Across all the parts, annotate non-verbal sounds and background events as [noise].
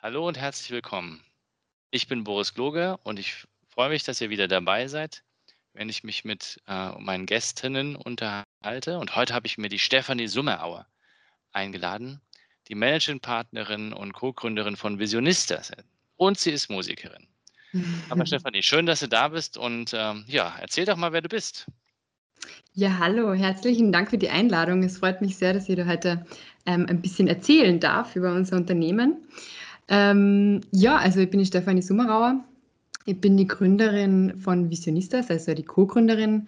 Hallo und herzlich willkommen. Ich bin Boris Gloger und ich freue mich, dass ihr wieder dabei seid, wenn ich mich mit äh, meinen Gästinnen unterhalte. Und heute habe ich mir die Stefanie Summerauer eingeladen, die Managing Partnerin und Co-Gründerin von Visionista. Und sie ist Musikerin. [laughs] Aber Stefanie, schön, dass du da bist und ähm, ja, erzähl doch mal, wer du bist. Ja, hallo, herzlichen Dank für die Einladung. Es freut mich sehr, dass ich da heute ähm, ein bisschen erzählen darf über unser Unternehmen. Ähm, ja, also ich bin die Stefanie Summerauer. Ich bin die Gründerin von Visionistas, also die Co-Gründerin.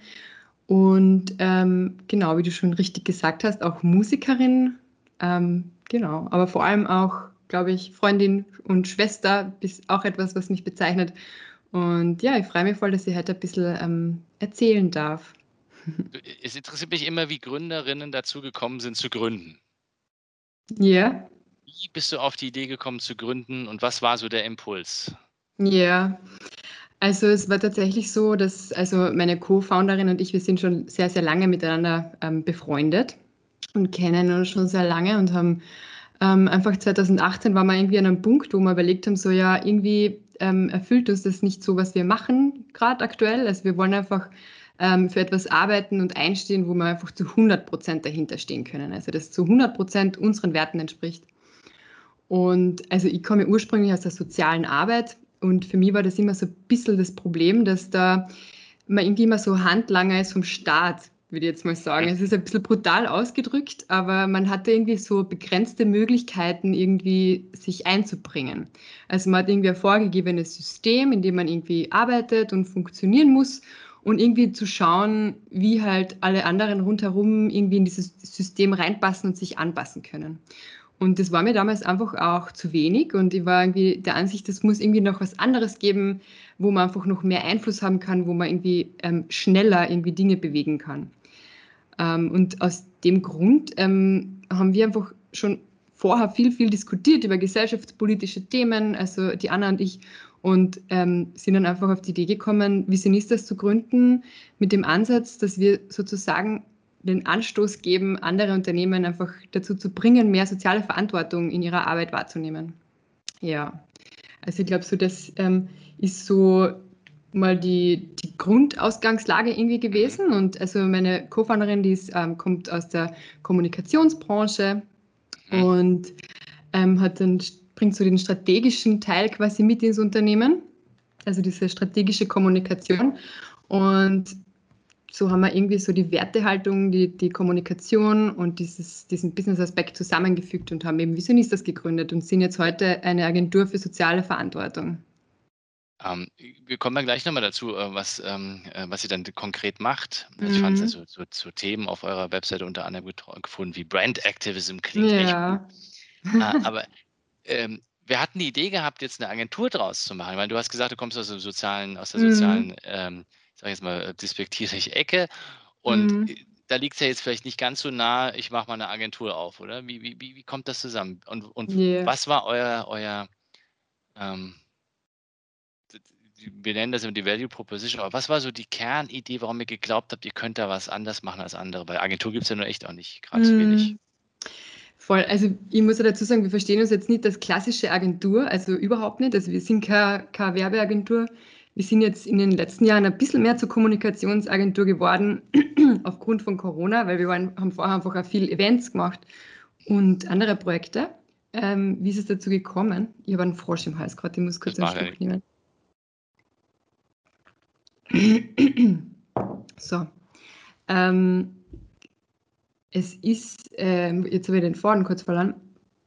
Und ähm, genau, wie du schon richtig gesagt hast, auch Musikerin. Ähm, genau, aber vor allem auch, glaube ich, Freundin und Schwester, ist auch etwas, was mich bezeichnet. Und ja, ich freue mich voll, dass ich heute ein bisschen ähm, erzählen darf. [laughs] Es interessiert mich immer, wie Gründerinnen dazu gekommen sind, zu gründen. Ja. Wie bist du auf die Idee gekommen zu gründen und was war so der Impuls? Ja, also es war tatsächlich so, dass also meine Co-Founderin und ich, wir sind schon sehr, sehr lange miteinander ähm, befreundet und kennen uns schon sehr lange und haben ähm, einfach 2018 waren wir irgendwie an einem Punkt, wo wir überlegt haben, so ja, irgendwie ähm, erfüllt uns das nicht so, was wir machen gerade aktuell. Also wir wollen einfach ähm, für etwas arbeiten und einstehen, wo wir einfach zu 100 Prozent dahinter stehen können. Also das zu 100 Prozent unseren Werten entspricht. Und also ich komme ursprünglich aus der sozialen Arbeit und für mich war das immer so ein bisschen das Problem, dass da man irgendwie immer so Handlanger ist vom Staat, würde ich jetzt mal sagen. Es ist ein bisschen brutal ausgedrückt, aber man hatte irgendwie so begrenzte Möglichkeiten, irgendwie sich einzubringen. Also man hat irgendwie ein vorgegebenes System, in dem man irgendwie arbeitet und funktionieren muss und irgendwie zu schauen, wie halt alle anderen rundherum irgendwie in dieses System reinpassen und sich anpassen können. Und das war mir damals einfach auch zu wenig und ich war irgendwie der Ansicht, es muss irgendwie noch was anderes geben, wo man einfach noch mehr Einfluss haben kann, wo man irgendwie ähm, schneller irgendwie Dinge bewegen kann. Ähm, und aus dem Grund ähm, haben wir einfach schon vorher viel, viel diskutiert über gesellschaftspolitische Themen, also die Anna und ich, und ähm, sind dann einfach auf die Idee gekommen, Visionistas zu gründen, mit dem Ansatz, dass wir sozusagen den Anstoß geben, andere Unternehmen einfach dazu zu bringen, mehr soziale Verantwortung in ihrer Arbeit wahrzunehmen. Ja, also ich glaube, so das ähm, ist so mal die, die Grundausgangslage irgendwie gewesen. Und also meine Co-Founderin, die ist, ähm, kommt aus der Kommunikationsbranche mhm. und ähm, hat dann, bringt so den strategischen Teil quasi mit ins Unternehmen, also diese strategische Kommunikation. Und so haben wir irgendwie so die Wertehaltung, die, die Kommunikation und dieses, diesen Business-Aspekt zusammengefügt und haben eben Visionistas gegründet und sind jetzt heute eine Agentur für soziale Verantwortung. Ähm, wir kommen dann gleich nochmal dazu, äh, was, ähm, äh, was ihr dann konkret macht. Also ich fand es mhm. also so, so, Themen auf eurer Webseite unter anderem gefunden, wie Brand Activism klingt ja. echt gut. äh, [laughs] aber ähm, wir hatten die Idee gehabt, jetzt eine Agentur draus zu machen, weil du hast gesagt, du kommst aus, dem sozialen, aus der sozialen mhm. Sage jetzt mal, despektierlich Ecke. Und mhm. da liegt es ja jetzt vielleicht nicht ganz so nah, ich mache mal eine Agentur auf, oder? Wie, wie, wie, kommt das zusammen? Und, und yeah. was war euer, euer ähm, wir nennen das immer die Value Proposition, aber was war so die Kernidee, warum ihr geglaubt habt, ihr könnt da was anders machen als andere? Weil Agentur gibt es ja nur echt auch nicht, gerade zu wenig. Mhm. Voll, also ich muss ja dazu sagen, wir verstehen uns jetzt nicht als klassische Agentur, also überhaupt nicht. Also wir sind keine, keine Werbeagentur, wir sind jetzt in den letzten Jahren ein bisschen mehr zur Kommunikationsagentur geworden, [clears throat] aufgrund von Corona, weil wir waren, haben vorher einfach auch viel Events gemacht und andere Projekte. Ähm, wie ist es dazu gekommen? Ich habe einen Frosch im Hals gerade, ich muss kurz einen Schluck nehmen. [clears throat] so. Ähm, es ist, äh, jetzt habe ich den Faden kurz verloren.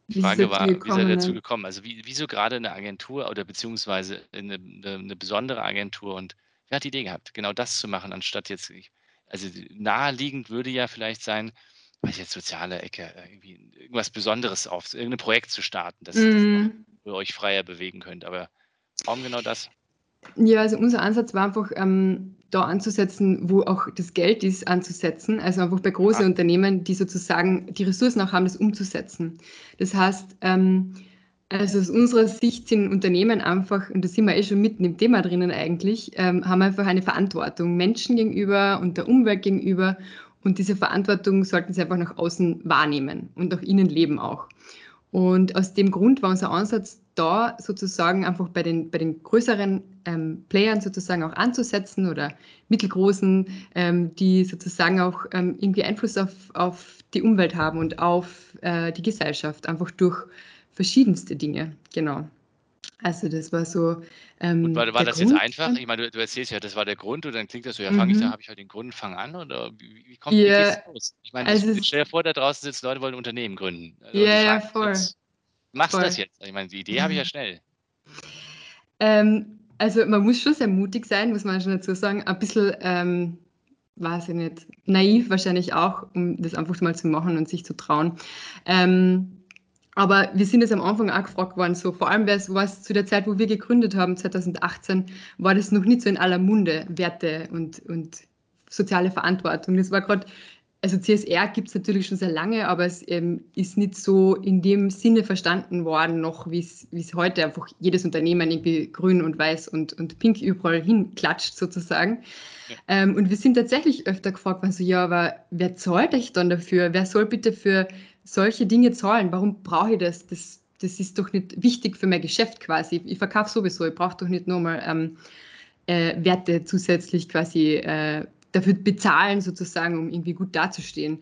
Die Frage war, wie seid ihr dazu gekommen? Also wie, wieso gerade eine Agentur oder beziehungsweise eine, eine, besondere Agentur und wer hat die Idee gehabt, genau das zu machen, anstatt jetzt, also naheliegend würde ja vielleicht sein, weiß jetzt, soziale Ecke, irgendwie irgendwas Besonderes auf, irgendein Projekt zu starten, das, mm. ihr euch freier bewegen könnt. Aber warum genau das? Ja, also unser Ansatz war einfach, ähm, da anzusetzen, wo auch das Geld ist, anzusetzen. Also einfach bei großen ja. Unternehmen, die sozusagen die Ressourcen auch haben, das umzusetzen. Das heißt, ähm, also aus unserer Sicht sind Unternehmen einfach, und da sind wir eh schon mitten im Thema drinnen eigentlich, ähm, haben einfach eine Verantwortung Menschen gegenüber und der Umwelt gegenüber. Und diese Verantwortung sollten sie einfach nach außen wahrnehmen und auch innen leben auch. Und aus dem Grund war unser Ansatz da sozusagen einfach bei den, bei den größeren ähm, Playern sozusagen auch anzusetzen oder mittelgroßen, ähm, die sozusagen auch ähm, irgendwie Einfluss auf, auf die Umwelt haben und auf äh, die Gesellschaft, einfach durch verschiedenste Dinge, genau. Also das war so. Ähm, und war, war das Grund? jetzt einfach? Ich meine, du, du, erzählst ja, das war der Grund und dann klingt das so, ja, fange mhm. ich da, habe ich halt den Grund, fang an oder wie, wie kommt yeah. wie los? Ich meine, also ich, stell dir vor, da draußen sitzen Leute, wollen Unternehmen gründen. Also ja, ja, voll. Jetzt, machst voll. das jetzt? Ich meine, die Idee mhm. habe ich ja schnell. Ähm, also man muss schon sehr mutig sein, muss man schon dazu sagen. Ein bisschen, ähm, weiß ich nicht, naiv wahrscheinlich auch, um das einfach mal zu machen und sich zu trauen. Ähm, aber wir sind jetzt am Anfang auch gefragt worden, so vor allem war es zu der Zeit, wo wir gegründet haben, 2018, war das noch nicht so in aller Munde, Werte und, und soziale Verantwortung. Das war gerade, also CSR gibt es natürlich schon sehr lange, aber es ähm, ist nicht so in dem Sinne verstanden worden noch, wie es heute einfach jedes Unternehmen irgendwie grün und weiß und, und pink überall hinklatscht sozusagen. Ja. Ähm, und wir sind tatsächlich öfter gefragt worden, so ja, aber wer zahlt euch dann dafür? Wer soll bitte für solche Dinge zahlen. Warum brauche ich das? das? Das ist doch nicht wichtig für mein Geschäft quasi. Ich verkaufe sowieso, ich brauche doch nicht nochmal ähm, äh, Werte zusätzlich quasi äh, dafür bezahlen, sozusagen, um irgendwie gut dazustehen.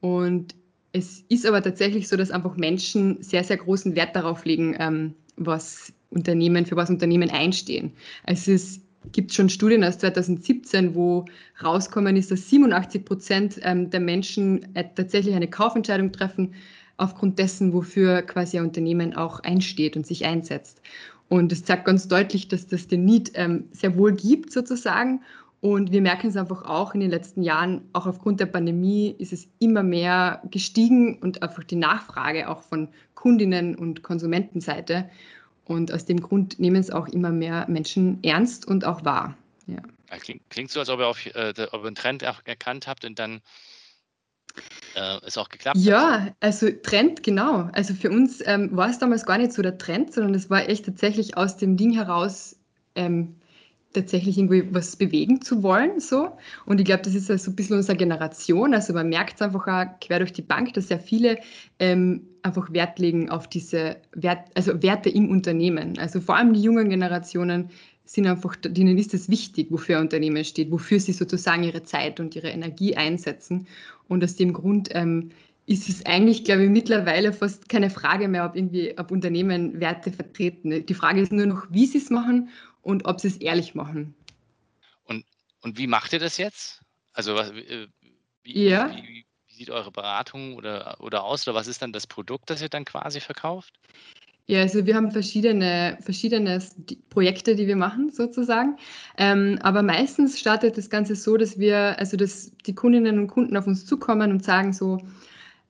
Und es ist aber tatsächlich so, dass einfach Menschen sehr, sehr großen Wert darauf legen, ähm, was Unternehmen, für was Unternehmen einstehen. Also es gibt schon Studien aus 2017, wo rauskommen ist, dass 87 Prozent ähm, der Menschen äh, tatsächlich eine Kaufentscheidung treffen aufgrund dessen, wofür quasi ein Unternehmen auch einsteht und sich einsetzt. Und es zeigt ganz deutlich, dass das den Need ähm, sehr wohl gibt sozusagen. Und wir merken es einfach auch in den letzten Jahren, auch aufgrund der Pandemie ist es immer mehr gestiegen und einfach die Nachfrage auch von Kundinnen und Konsumentenseite. Und aus dem Grund nehmen es auch immer mehr Menschen ernst und auch wahr. Ja. Klingt, klingt so, als ob ihr, auf, äh, ob ihr einen Trend erkannt habt und dann äh, es auch geklappt ja, hat. also Trend, genau. Also für uns ähm, war es damals gar nicht so der Trend, sondern es war echt tatsächlich aus dem Ding heraus, ähm, tatsächlich irgendwie was bewegen zu wollen. So. Und ich glaube, das ist also ein bisschen unsere Generation. Also man merkt es einfach auch quer durch die Bank, dass sehr viele ähm, einfach Wert legen auf diese Wert, also Werte im Unternehmen. Also vor allem die jungen Generationen sind einfach, denen ist es wichtig, wofür ein Unternehmen steht, wofür sie sozusagen ihre Zeit und ihre Energie einsetzen. Und aus dem Grund ähm, ist es eigentlich, glaube ich, mittlerweile fast keine Frage mehr, ob irgendwie, ob Unternehmen Werte vertreten. Die Frage ist nur noch, wie sie es machen und ob sie es ehrlich machen. Und, und wie macht ihr das jetzt? Also äh, wie, ja. wie, wie sieht eure Beratung oder, oder aus? Oder was ist dann das Produkt, das ihr dann quasi verkauft? Ja, also wir haben verschiedene, verschiedene Projekte, die wir machen sozusagen. Ähm, aber meistens startet das Ganze so, dass wir, also dass die Kundinnen und Kunden auf uns zukommen und sagen so,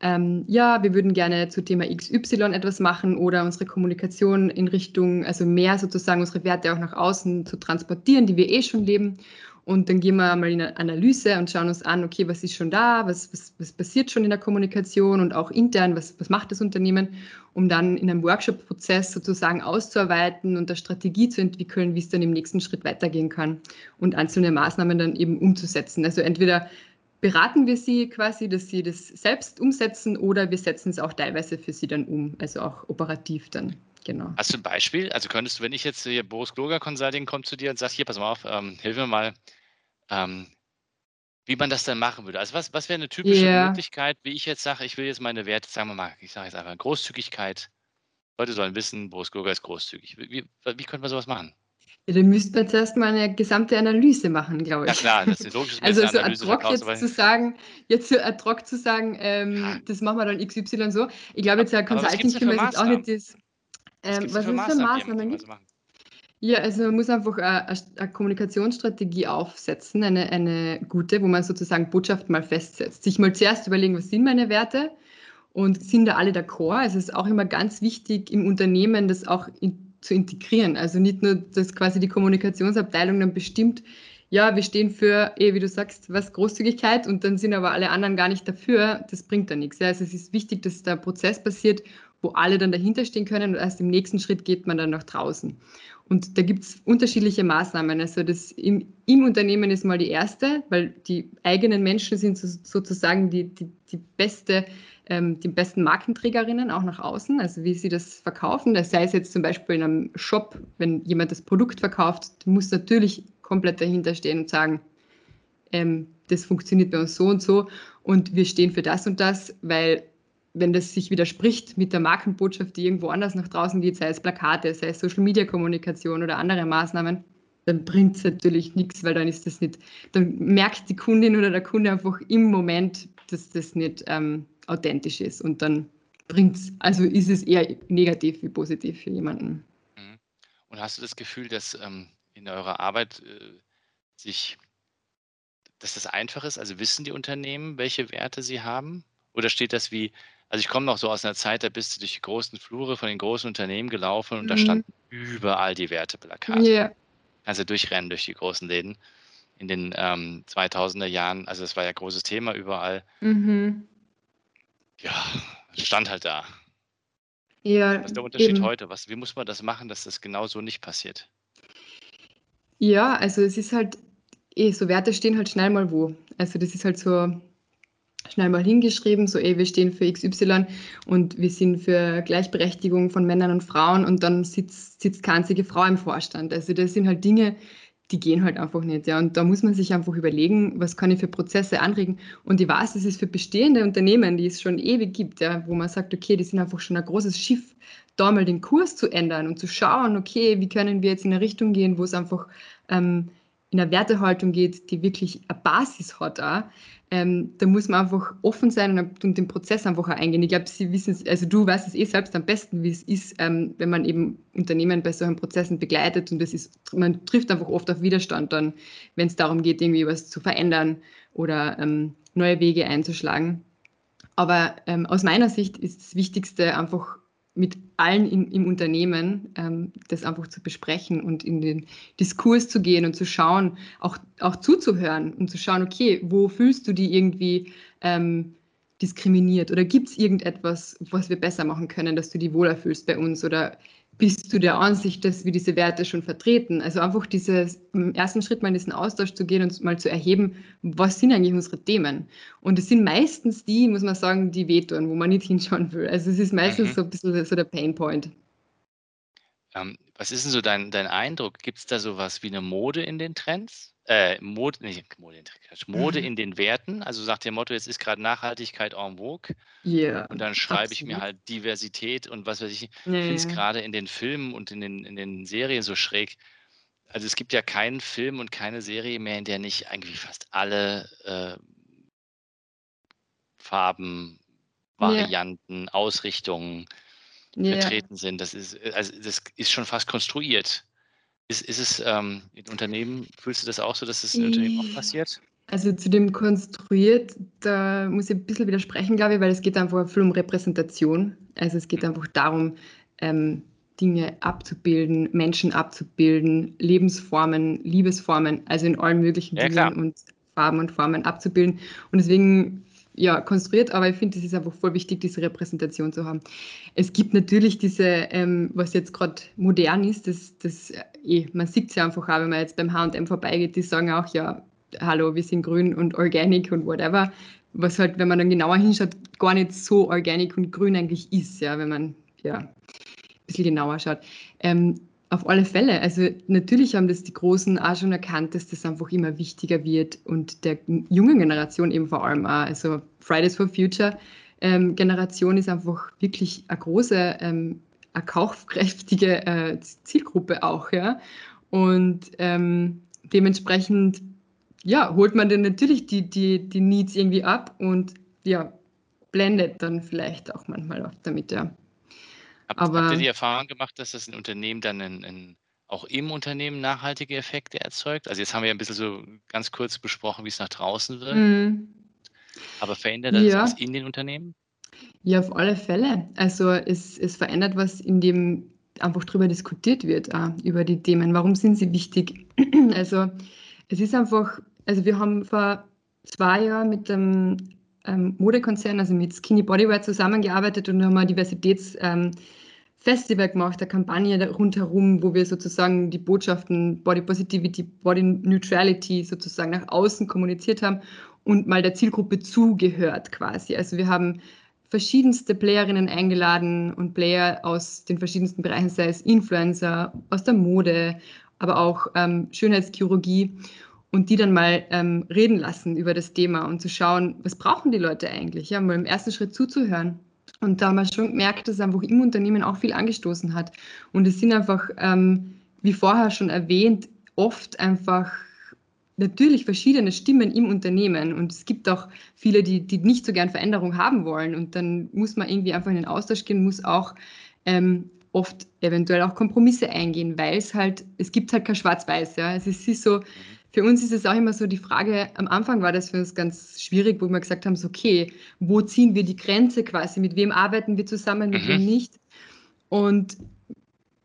ähm, ja, wir würden gerne zu Thema XY etwas machen oder unsere Kommunikation in Richtung, also mehr sozusagen unsere Werte auch nach außen zu transportieren, die wir eh schon leben. Und dann gehen wir mal in eine Analyse und schauen uns an, okay, was ist schon da, was, was, was passiert schon in der Kommunikation und auch intern, was, was macht das Unternehmen, um dann in einem Workshop-Prozess sozusagen auszuarbeiten und eine Strategie zu entwickeln, wie es dann im nächsten Schritt weitergehen kann und einzelne Maßnahmen dann eben umzusetzen. Also entweder beraten wir sie quasi, dass sie das selbst umsetzen oder wir setzen es auch teilweise für sie dann um, also auch operativ dann. Genau. Hast du ein Beispiel? Also könntest du, wenn ich jetzt hier Boris Gloger Consulting kommt zu dir und sagt, hier, pass mal auf, ähm, hilf mir mal, ähm, wie man das dann machen würde. Also was, was wäre eine typische yeah. Möglichkeit, wie ich jetzt sage, ich will jetzt meine Werte, sagen wir mal, ich sage jetzt einfach Großzügigkeit. Leute sollen wissen, Boris Gloger ist großzügig. Wie, wie, wie könnte man sowas machen? Ja, dann müsste man zuerst mal eine gesamte Analyse machen, glaube ich. Ja klar, das ist logisch. [laughs] also so ad hoc jetzt zu sagen, jetzt so ad hoc zu sagen, ähm, ja. das machen wir dann XY so. Ich glaube jetzt ja Consulting können wir jetzt auch nicht das. Ähm, was, was ist für Maßnahmen gibt? Ja, also man muss einfach eine, eine Kommunikationsstrategie aufsetzen, eine, eine gute, wo man sozusagen Botschaft mal festsetzt. Sich mal zuerst überlegen, was sind meine Werte und sind da alle d'accord? Also es ist auch immer ganz wichtig im Unternehmen, das auch in, zu integrieren. Also nicht nur, dass quasi die Kommunikationsabteilung dann bestimmt, ja, wir stehen für, eh, wie du sagst, was Großzügigkeit und dann sind aber alle anderen gar nicht dafür, das bringt dann nichts. Also es ist wichtig, dass der Prozess passiert, wo alle dann dahinter stehen können und erst im nächsten Schritt geht man dann nach draußen. Und da gibt es unterschiedliche Maßnahmen. Also das im, im, Unternehmen ist mal die erste, weil die eigenen Menschen sind so, sozusagen die, die, die beste ähm, die besten Markenträgerinnen auch nach außen, also wie sie das verkaufen. Das sei es jetzt zum Beispiel in einem Shop, wenn jemand das Produkt verkauft, muss natürlich komplett dahinter stehen und sagen, ähm, das funktioniert bei uns so und so und wir stehen für das und das, weil wenn das sich widerspricht mit der Markenbotschaft, die irgendwo anders nach draußen geht, sei es Plakate, sei es Social-Media-Kommunikation oder andere Maßnahmen, dann bringt es natürlich nichts, weil dann ist das nicht, dann merkt die Kundin oder der Kunde einfach im Moment, dass das nicht ähm, authentisch ist und dann bringt es, also ist es eher negativ wie positiv für jemanden. Mhm. Und hast du das Gefühl, dass ähm, in eurer Arbeit äh, sich, dass das einfach ist? Also wissen die Unternehmen, welche Werte sie haben? Oder steht das wie, also ich komme noch so aus einer Zeit, da bist du durch die großen Flure von den großen Unternehmen gelaufen und mhm. da standen überall die Werteplakate. Yeah. Kannst du durchrennen durch die großen Läden in den ähm, 2000er Jahren. Also das war ja großes Thema überall. Mhm. Ja, stand halt da. Ja, Was ist der Unterschied eben. heute? Was, wie muss man das machen, dass das genau so nicht passiert? Ja, also es ist halt, eh, so Werte stehen halt schnell mal wo. Also das ist halt so schnell mal hingeschrieben, so eh, wir stehen für XY und wir sind für Gleichberechtigung von Männern und Frauen und dann sitzt, sitzt keine einzige Frau im Vorstand. Also das sind halt Dinge, die gehen halt einfach nicht. Ja. Und da muss man sich einfach überlegen, was kann ich für Prozesse anregen. Und ich weiß, das ist für bestehende Unternehmen, die es schon ewig gibt, ja, wo man sagt, okay, die sind einfach schon ein großes Schiff, da mal den Kurs zu ändern und zu schauen, okay, wie können wir jetzt in eine Richtung gehen, wo es einfach ähm, in eine Wertehaltung geht, die wirklich eine Basis hat. Auch. Ähm, da muss man einfach offen sein und, und den Prozess einfach eingehen. Ich glaube, Sie wissen es, also du weißt es eh selbst am besten, wie es ist, ähm, wenn man eben Unternehmen bei solchen Prozessen begleitet und das ist, man trifft einfach oft auf Widerstand dann, wenn es darum geht, irgendwie was zu verändern oder ähm, neue Wege einzuschlagen. Aber ähm, aus meiner Sicht ist das Wichtigste einfach mit allen in, im Unternehmen ähm, das einfach zu besprechen und in den Diskurs zu gehen und zu schauen, auch, auch zuzuhören und zu schauen, okay, wo fühlst du dich irgendwie ähm, diskriminiert? Oder gibt es irgendetwas, was wir besser machen können, dass du dich wohler fühlst bei uns? Oder bist du der Ansicht, dass wir diese Werte schon vertreten? Also einfach dieses, im ersten Schritt mal in diesen Austausch zu gehen und mal zu erheben, was sind eigentlich unsere Themen? Und es sind meistens die, muss man sagen, die wehtun, wo man nicht hinschauen will. Also es ist meistens mhm. so ein bisschen so der Painpoint. Ähm, was ist denn so dein, dein Eindruck? Gibt es da sowas wie eine Mode in den Trends? Äh, Mode, nicht Mode, Mode mhm. in den Werten. Also sagt der Motto, jetzt ist gerade Nachhaltigkeit en vogue. Ja. Und dann schreibe ich mir halt Diversität und was weiß ich. Ich finde es gerade in den Filmen und in den, in den Serien so schräg. Also es gibt ja keinen Film und keine Serie mehr, in der nicht eigentlich fast alle äh, Farben, Varianten, ja. Ausrichtungen ja. vertreten sind. Das ist, also das ist schon fast konstruiert. Ist, ist es ähm, in Unternehmen, fühlst du das auch so, dass es in Unternehmen auch passiert? Also zu dem konstruiert, da muss ich ein bisschen widersprechen, glaube ich, weil es geht einfach viel um Repräsentation. Also es geht mhm. einfach darum, ähm, Dinge abzubilden, Menschen abzubilden, Lebensformen, Liebesformen, also in allen möglichen ja, Dingen und Farben und Formen abzubilden. Und deswegen ja, konstruiert, aber ich finde, es ist einfach voll wichtig, diese Repräsentation zu haben. Es gibt natürlich diese, ähm, was jetzt gerade modern ist, das, das eh, man sieht es ja einfach auch, wenn man jetzt beim H&M vorbeigeht, die sagen auch, ja, hallo, wir sind grün und organic und whatever, was halt, wenn man dann genauer hinschaut, gar nicht so organic und grün eigentlich ist, ja, wenn man ja ein bisschen genauer schaut. Ähm, auf alle Fälle. Also natürlich haben das die Großen auch schon erkannt, dass das einfach immer wichtiger wird und der jungen Generation eben vor allem auch. Also Fridays for Future ähm, Generation ist einfach wirklich eine große, ähm, eine kaufkräftige äh, Zielgruppe auch, ja. Und ähm, dementsprechend ja, holt man dann natürlich die, die, die Needs irgendwie ab und ja, blendet dann vielleicht auch manchmal auch damit, ja. Habt, habt ihr die Erfahrung gemacht, dass das in Unternehmen dann ein, ein auch im Unternehmen nachhaltige Effekte erzeugt? Also jetzt haben wir ja ein bisschen so ganz kurz besprochen, wie es nach draußen wird. Mhm. Aber verändert das ja. was in den Unternehmen? Ja, auf alle Fälle. Also es, es verändert was, indem einfach darüber diskutiert wird, auch über die Themen. Warum sind sie wichtig? [clears throat] Also es ist einfach, also wir haben vor zwei Jahren mit dem ähm, Modekonzern, also mit Skinny Bodywear zusammengearbeitet und haben ein Diversitätsfestival ähm, gemacht, eine Kampagne rundherum, wo wir sozusagen die Botschaften Body Positivity, Body Neutrality sozusagen nach außen kommuniziert haben und mal der Zielgruppe zugehört quasi. Also wir haben verschiedenste Playerinnen eingeladen und Player aus den verschiedensten Bereichen, sei es Influencer, aus der Mode, aber auch ähm, Schönheitschirurgie und die dann mal ähm, reden lassen über das Thema und zu schauen, was brauchen die Leute eigentlich, ja, mal im ersten Schritt zuzuhören. Und da haben wir schon gemerkt, dass es einfach im Unternehmen auch viel angestoßen hat. Und es sind einfach, ähm, wie vorher schon erwähnt, oft einfach natürlich verschiedene Stimmen im Unternehmen und es gibt auch viele, die, die nicht so gern Veränderung haben wollen und dann muss man irgendwie einfach in den Austausch gehen, muss auch ähm, oft eventuell auch Kompromisse eingehen, weil es halt, es gibt halt kein Schwarz-Weiß, ja. Es ist so, für uns ist es auch immer so die Frage, am Anfang war das für uns ganz schwierig, wo wir gesagt haben, so, okay, wo ziehen wir die Grenze quasi, mit wem arbeiten wir zusammen, mit mhm. wem nicht und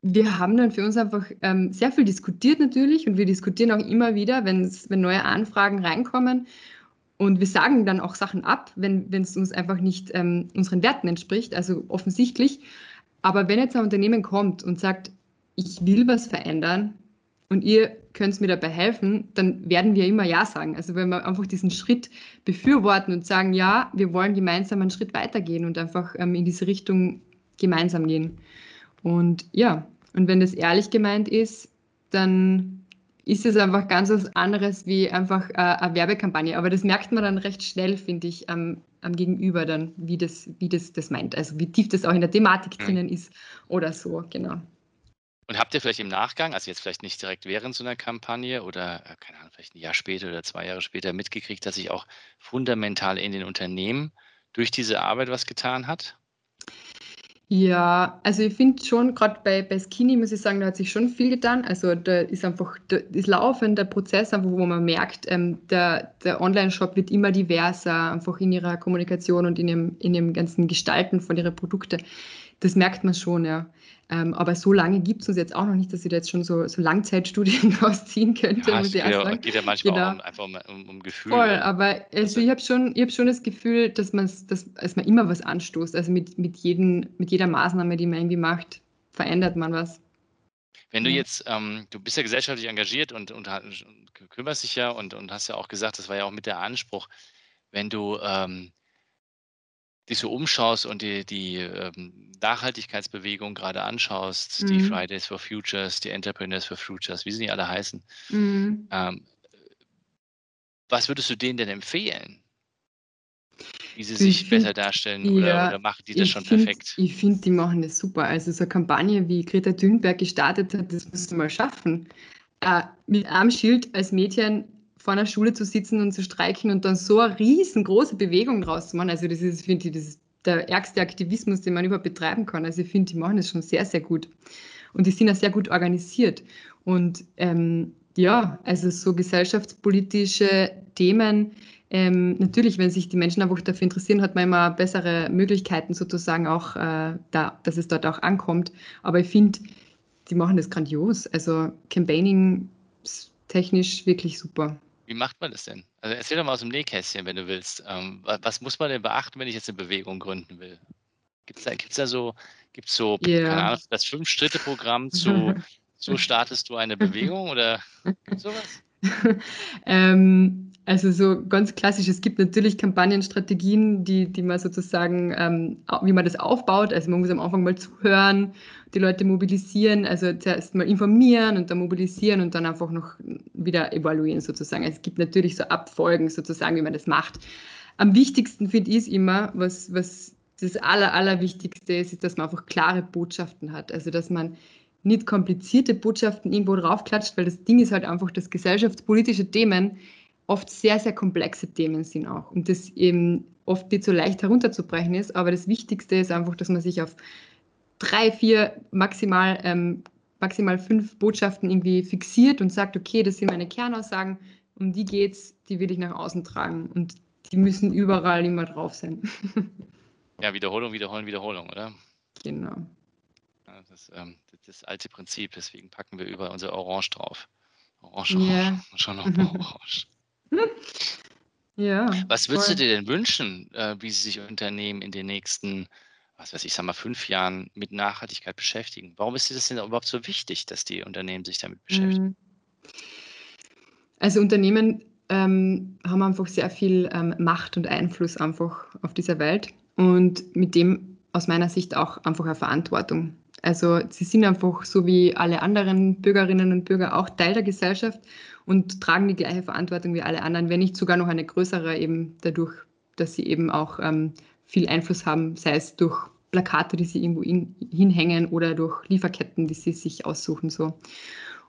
wir haben dann für uns einfach ähm, sehr viel diskutiert natürlich und wir diskutieren auch immer wieder, wenn neue Anfragen reinkommen. Und wir sagen dann auch Sachen ab, wenn es uns einfach nicht ähm, unseren Werten entspricht, also offensichtlich. Aber wenn jetzt ein Unternehmen kommt und sagt, ich will was verändern und ihr könnt mir dabei helfen, dann werden wir immer Ja sagen. Also wenn wir einfach diesen Schritt befürworten und sagen, ja, wir wollen gemeinsam einen Schritt weitergehen und einfach ähm, in diese Richtung gemeinsam gehen. Und ja, und wenn das ehrlich gemeint ist, dann ist es einfach ganz was anderes wie einfach äh, eine Werbekampagne. Aber das merkt man dann recht schnell, finde ich, am, am, Gegenüber dann, wie das, wie das das meint. Also wie tief das auch in der Thematik mhm. drinnen ist oder so, genau. Und habt ihr vielleicht im Nachgang, also jetzt vielleicht nicht direkt während so einer Kampagne oder, äh, keine Ahnung, vielleicht ein Jahr später oder zwei Jahre später mitgekriegt, dass sich auch fundamental in den Unternehmen durch diese Arbeit was getan hat? Ja, also ich finde schon, gerade bei, bei Skinny muss ich sagen, da hat sich schon viel getan. Also da ist einfach das Laufen, der Prozess, einfach, wo man merkt, ähm, der, der Online-Shop wird immer diverser, einfach in ihrer Kommunikation und in ihrem, in ihrem ganzen Gestalten von ihren Produkten. Das merkt man schon, ja. Ähm, aber so lange gibt es uns jetzt auch noch nicht, dass ich da jetzt schon so, so Langzeitstudien [laughs] rausziehen könnte. Ja, es geht, ja, geht ja manchmal genau. auch einfach um, um, um Gefühl. Voll, aber also ich habe schon, hab schon das Gefühl, dass, dass, dass man immer was anstoßt. Also mit, mit, jeden, mit jeder Maßnahme, die man irgendwie macht, verändert man was. Wenn du jetzt, ähm, du bist ja gesellschaftlich engagiert und, und, und, kümmerst dich ja und, und hast ja auch gesagt, das war ja auch mit der Anspruch, wenn du ähm, dich so umschaust und die, die ähm, Nachhaltigkeitsbewegung gerade anschaust, mhm. die Fridays for Futures, die Entrepreneurs for Futures, wie sie alle heißen, mhm. ähm, was würdest du denen denn empfehlen? Wie sie sich find, besser darstellen ja, oder, oder, machen die das schon find, perfekt? Ich finde, die machen das super. Also so eine Kampagne, wie Greta Thunberg gestartet hat, das musst du mal schaffen. Äh, mit einem Schild als Mädchen vor einer Schule zu sitzen und zu streiken und dann so eine riesengroße Bewegung draus zu machen. Also das ist, finde ich, das ist der ärgste Aktivismus, den man überhaupt betreiben kann. Also ich finde, die machen das schon sehr, sehr gut. Und die sind auch sehr gut organisiert. Und ähm, ja, also so gesellschaftspolitische Themen, ähm, natürlich, wenn sich die Menschen einfach dafür interessieren, hat man immer bessere Möglichkeiten sozusagen auch, äh, da, dass es dort auch ankommt. Aber ich finde, die machen das grandios. Also Campaigning technisch wirklich super. Wie macht man das denn? Also erzähl doch mal aus dem Nähkästchen, wenn du willst. Ähm, was muss man denn beachten, wenn ich jetzt eine Bewegung gründen will? Gibt es da, gibt's da so, gibt's so yeah. Ahnung, das Fünf-Schritte-Programm zu [laughs] so startest du eine Bewegung oder gibt es sowas? [laughs] ähm, also so ganz klassisch, es gibt natürlich Kampagnenstrategien, die, die man sozusagen, ähm, wie man das aufbaut. Also man muss am Anfang mal zuhören, die Leute mobilisieren, also zuerst mal informieren und dann mobilisieren und dann einfach noch wieder evaluieren sozusagen. Es gibt natürlich so Abfolgen sozusagen, wie man das macht. Am wichtigsten finde ich es immer, was, was das Aller, Allerwichtigste ist, ist, dass man einfach klare Botschaften hat. Also dass man nicht komplizierte Botschaften irgendwo draufklatscht, weil das Ding ist halt einfach, dass gesellschaftspolitische Themen oft sehr, sehr komplexe Themen sind auch und das eben oft nicht so leicht herunterzubrechen ist. Aber das Wichtigste ist einfach, dass man sich auf drei, vier maximal ähm, maximal fünf Botschaften irgendwie fixiert und sagt, okay, das sind meine Kernaussagen, um die geht's, die will ich nach außen tragen und die müssen überall immer drauf sein. [laughs] ja, Wiederholung, Wiederholen, Wiederholung, oder? Genau. Ja, das, ähm, das alte Prinzip, deswegen packen wir überall unser Orange drauf. Orange, yeah. Orange, schon noch [laughs] Orange. Ja. Was würdest voll. du dir denn wünschen, äh, wie sie sich Unternehmen in den nächsten was weiß ich, sag mal, fünf Jahren mit Nachhaltigkeit beschäftigen. Warum ist dir das denn überhaupt so wichtig, dass die Unternehmen sich damit beschäftigen? Mhm. Also Unternehmen ähm, haben einfach sehr viel ähm, Macht und Einfluss einfach auf dieser Welt und mit dem aus meiner Sicht auch einfach eine Verantwortung. Also sie sind einfach so wie alle anderen Bürgerinnen und Bürger auch Teil der Gesellschaft und tragen die gleiche Verantwortung wie alle anderen, wenn nicht sogar noch eine größere eben dadurch, dass sie eben auch ähm, viel Einfluss haben, sei es durch Plakate, die sie irgendwo in, hinhängen oder durch Lieferketten, die sie sich aussuchen. So.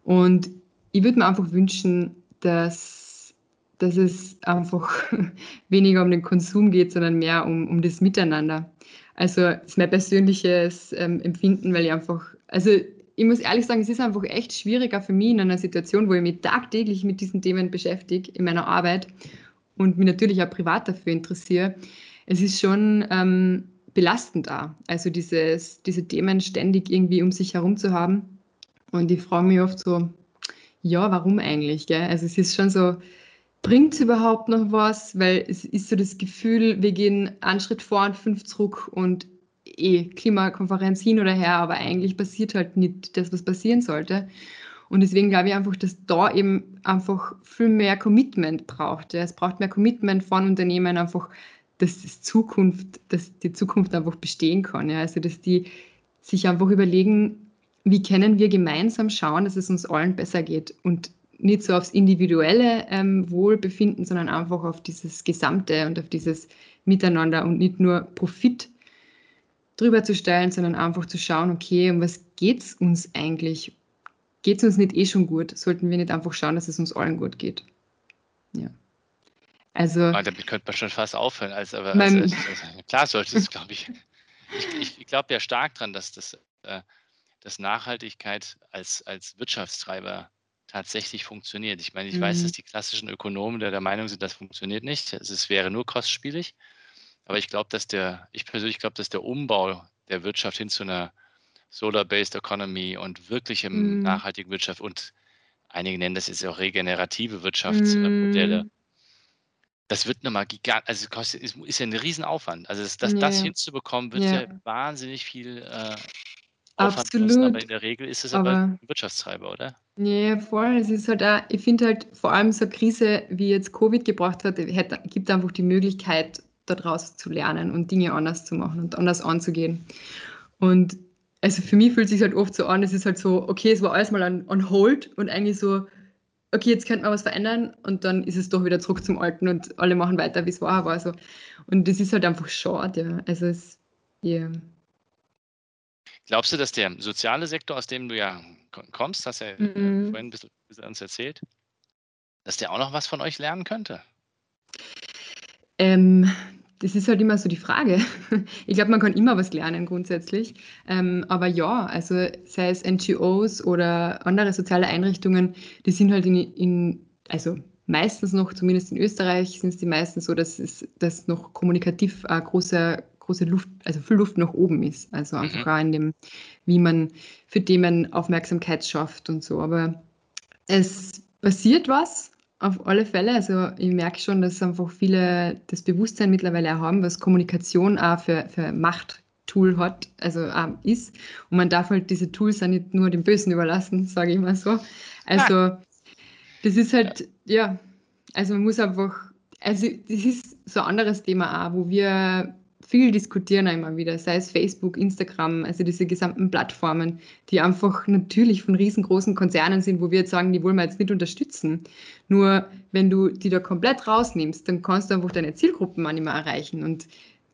Und ich würde mir einfach wünschen, dass, dass es einfach [laughs] weniger um den Konsum geht, sondern mehr um, um das Miteinander. Also das ist mein persönliches ähm, Empfinden, weil ich einfach, also ich muss ehrlich sagen, es ist einfach echt schwieriger für mich in einer Situation, wo ich mich tagtäglich mit diesen Themen beschäftige in meiner Arbeit und mich natürlich auch privat dafür interessiere es ist schon ähm, belastend auch. Also dieses, diese Themen ständig irgendwie um sich herum zu haben. Und ich frage mich oft so, ja, warum eigentlich? Gell? Also es ist schon so, bringt es überhaupt noch was? Weil es ist so das Gefühl, wir gehen einen Schritt vor und fünf zurück und eh Klimakonferenz hin oder her, aber eigentlich passiert halt nicht das, was passieren sollte. Und deswegen glaube ich einfach, dass da eben einfach viel mehr Commitment braucht. Es braucht mehr Commitment von Unternehmen, einfach dass das Zukunft, dass die Zukunft einfach bestehen kann. Ja? Also dass die sich einfach überlegen, wie können wir gemeinsam schauen, dass es uns allen besser geht und nicht so aufs individuelle ähm, Wohlbefinden, sondern einfach auf dieses Gesamte und auf dieses Miteinander und nicht nur Profit drüber zu stellen, sondern einfach zu schauen, okay, um was geht es uns eigentlich? Geht es uns nicht eh schon gut? Sollten wir nicht einfach schauen, dass es uns allen gut geht? Ja. Also, ah, damit könnte man schon fast aufhören. Als, aber also, also, klar sollte es, glaube ich. [laughs] Ich, ich glaube ja stark daran, dass, das, äh, dass Nachhaltigkeit als, als Wirtschaftstreiber tatsächlich funktioniert. Ich meine, ich mhm. weiß, dass die klassischen Ökonomen der, der Meinung sind, das funktioniert nicht. Es wäre nur kostspielig. Aber ich glaube, dass der, ich persönlich glaube, dass der Umbau der Wirtschaft hin zu einer Solar-Based Economy und wirklichem mhm. nachhaltigen Wirtschaft und einige nennen das jetzt auch regenerative Wirtschaftsmodelle, mhm das wird nochmal gigantisch, also kostet, ist, ist ja ein Riesenaufwand. Also das, das, ja, das hinzubekommen, wird ja, ja wahnsinnig viel äh, Absolut. Kosten, aber in der Regel ist es aber, aber ein Wirtschaftstreiber, oder? Ja, voll. Es ist halt auch, ich finde halt vor allem so eine Krise, wie jetzt Covid gebracht hat, gibt einfach die Möglichkeit, daraus zu lernen und Dinge anders zu machen und anders anzugehen. Und also für mich fühlt es sich halt oft so an, es ist halt so, okay, es war alles mal on, on hold und eigentlich so, okay, jetzt könnte man was verändern und dann ist es doch wieder zurück zum Alten und alle machen weiter, wie es vorher war. So. Und das ist halt einfach schade, ja. Also es, yeah. Glaubst du, dass der soziale Sektor, aus dem du ja kommst, hast ja mhm. vorhin ein bisschen uns erzählt, dass der auch noch was von euch lernen könnte? Ähm, das ist halt immer so die Frage. [laughs] Ich glaube, man kann immer was lernen grundsätzlich. Ähm, aber ja, also sei es NGOs oder andere soziale Einrichtungen, die sind halt in, in also meistens noch, zumindest in Österreich, sind es die meisten so, dass es dass noch kommunikativ eine große, große Luft, also viel Luft nach oben ist. Also mhm. einfach auch in dem, wie man für Themen Aufmerksamkeit schafft und so. Aber es passiert was auf alle Fälle. Also ich merke schon, dass einfach viele das Bewusstsein mittlerweile haben, was Kommunikation auch für, für Machttool hat, also ist. Und man darf halt diese Tools auch nicht nur dem Bösen überlassen, [laughs] sage ich mal so. Also das ist halt, ja, also man muss einfach, also das ist so ein anderes Thema auch, wo wir viel diskutieren immer wieder, sei es Facebook, Instagram, also diese gesamten Plattformen, die einfach natürlich von riesengroßen Konzernen sind, wo wir jetzt sagen, die wollen wir jetzt nicht unterstützen. Nur wenn du die da komplett rausnimmst, dann kannst du einfach deine Zielgruppen auch nicht mehr erreichen und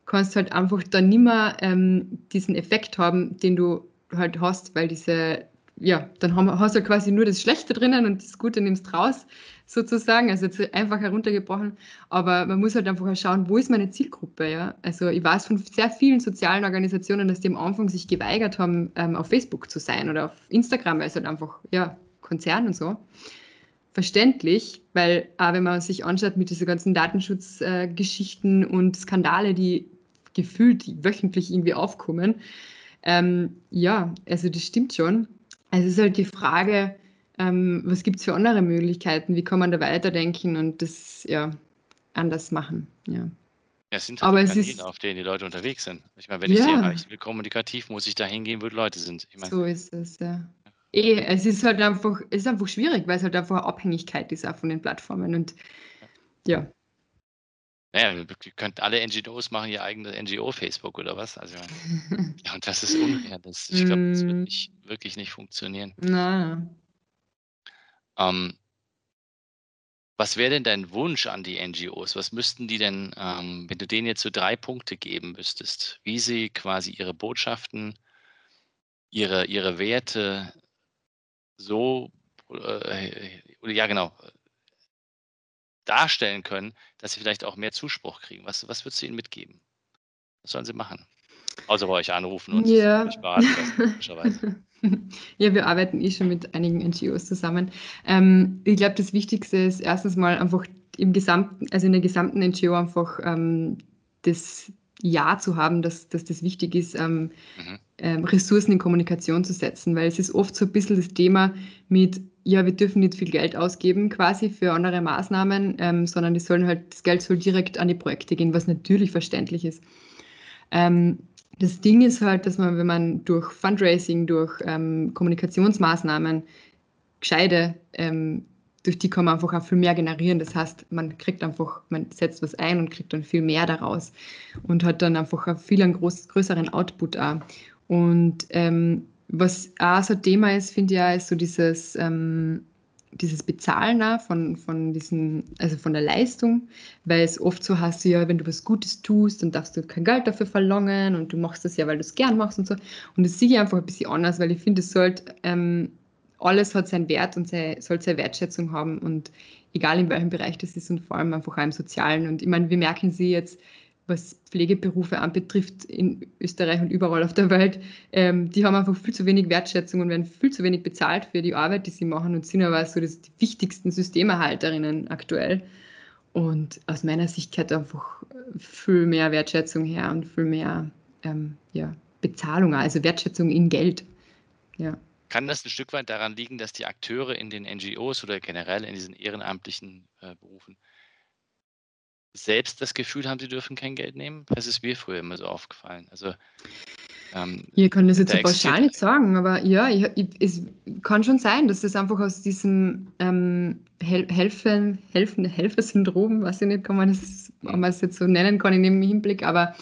kannst halt einfach dann nicht mehr ähm, diesen Effekt haben, den du halt hast, weil diese ja, dann haben, hast du quasi nur das Schlechte drinnen und das Gute nimmst raus, sozusagen. Also jetzt einfach heruntergebrochen. Aber man muss halt einfach schauen, wo ist meine Zielgruppe, ja. Also ich weiß von sehr vielen sozialen Organisationen, dass die am Anfang sich geweigert haben, ähm, auf Facebook zu sein oder auf Instagram, weil es halt einfach, ja, Konzern und so. Verständlich, weil auch wenn man sich anschaut mit diesen ganzen Datenschutzgeschichten äh, und Skandale, die gefühlt wöchentlich irgendwie aufkommen, ähm, ja, also das stimmt schon. Also es ist halt die Frage, ähm, was gibt es für andere Möglichkeiten? Wie kann man da weiterdenken und das ja anders machen? Ja. Ja, es sind halt Aber es ist, auf denen die Leute unterwegs sind. Ich meine, wenn ja. ich sie erreichen will, kommunikativ, muss ich da hingehen, wo die Leute sind. Meine, so ist es, ja. Eh, es ist halt einfach, es ist einfach schwierig, weil es halt einfach Abhängigkeit ist auch von den Plattformen und ja. Naja, ihr könnt alle NGOs machen ihr eigenes NGO-Facebook oder was? Also, [laughs] ja, und das ist unrealistisch. Ich glaube, das wird mm. nicht, wirklich nicht funktionieren. Na. Ähm, was wäre denn dein Wunsch an die NGOs? Was müssten die denn, ähm, wenn du denen jetzt so drei Punkte geben müsstest, wie sie quasi ihre Botschaften, ihre, ihre Werte so, äh, ja genau, darstellen können, dass sie vielleicht auch mehr Zuspruch kriegen? Was, was würdest du ihnen mitgeben? Was sollen sie machen? Außer bei euch anrufen und ja. euch beraten lassen, [laughs] Ja, wir arbeiten eh schon mit einigen NGOs zusammen. Ähm, ich glaube, das Wichtigste ist erstens mal einfach im gesamten, also in der gesamten NGO einfach ähm, das Ja zu haben, dass, dass das wichtig ist, ähm, mhm. Ähm, Ressourcen in Kommunikation zu setzen, weil es ist oft so ein bisschen das Thema mit, ja, wir dürfen nicht viel Geld ausgeben quasi für andere Maßnahmen, ähm, sondern die sollen halt, das Geld soll direkt an die Projekte gehen, was natürlich verständlich ist. Ähm, das Ding ist halt, dass man, wenn man durch Fundraising, durch ähm, Kommunikationsmaßnahmen gescheide, ähm, durch die kann man einfach auch viel mehr generieren. Das heißt, man kriegt einfach, man setzt was ein und kriegt dann viel mehr daraus und hat dann einfach auch viel einen groß, größeren Output auch. Und ähm, was auch so ein Thema ist, finde ich ja, ist so dieses, ähm, dieses Bezahlen auch von, von diesen, also von der Leistung, weil es oft so heißt, ja, wenn du was Gutes tust, dann darfst du kein Geld dafür verlangen und du machst das ja, weil du es gern machst und so. Und das sehe ich einfach ein bisschen anders, weil ich finde, es sollte, ähm, alles hat seinen Wert und sei, soll seine Wertschätzung haben und egal in welchem Bereich das ist und vor allem einfach auch im Sozialen. Und ich meine, wir merken sie jetzt, was Pflegeberufe anbetrifft in Österreich und überall auf der Welt, ähm, die haben einfach viel zu wenig Wertschätzung und werden viel zu wenig bezahlt für die Arbeit, die sie machen und sind aber so das, die wichtigsten Systemerhalterinnen aktuell. Und aus meiner Sicht gehört einfach viel mehr Wertschätzung her und viel mehr ähm, ja, Bezahlung, also Wertschätzung in Geld. Ja. Kann das ein Stück weit daran liegen, dass die Akteure in den NGOs oder generell in diesen ehrenamtlichen äh, Berufen selbst das Gefühl haben, sie dürfen kein Geld nehmen? Das ist mir früher immer so aufgefallen. Also ähm, ich kann das jetzt so pauschal nicht sagen, aber ja, ich, ich, es kann schon sein, dass das einfach aus diesem ähm, Hel Helfen, Helfen, Helfersyndrom, weiß ich nicht, kann man das, ob man es jetzt so nennen kann in dem Hinblick, aber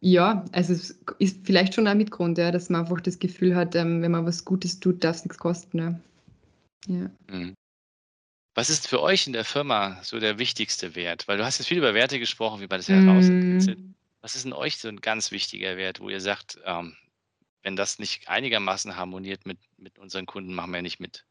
ja, also es ist vielleicht schon ein Mitgrund, ja, dass man einfach das Gefühl hat, ähm, wenn man was Gutes tut, darf es nichts kosten. Ja. ja. Mhm. Was ist für euch in der Firma so der wichtigste Wert? Weil du hast jetzt viel über Werte gesprochen, wie man das ja herausentwickelt. Mm. Was ist in euch so ein ganz wichtiger Wert, wo ihr sagt, ähm, wenn das nicht einigermaßen harmoniert mit, mit unseren Kunden, machen wir nicht mit?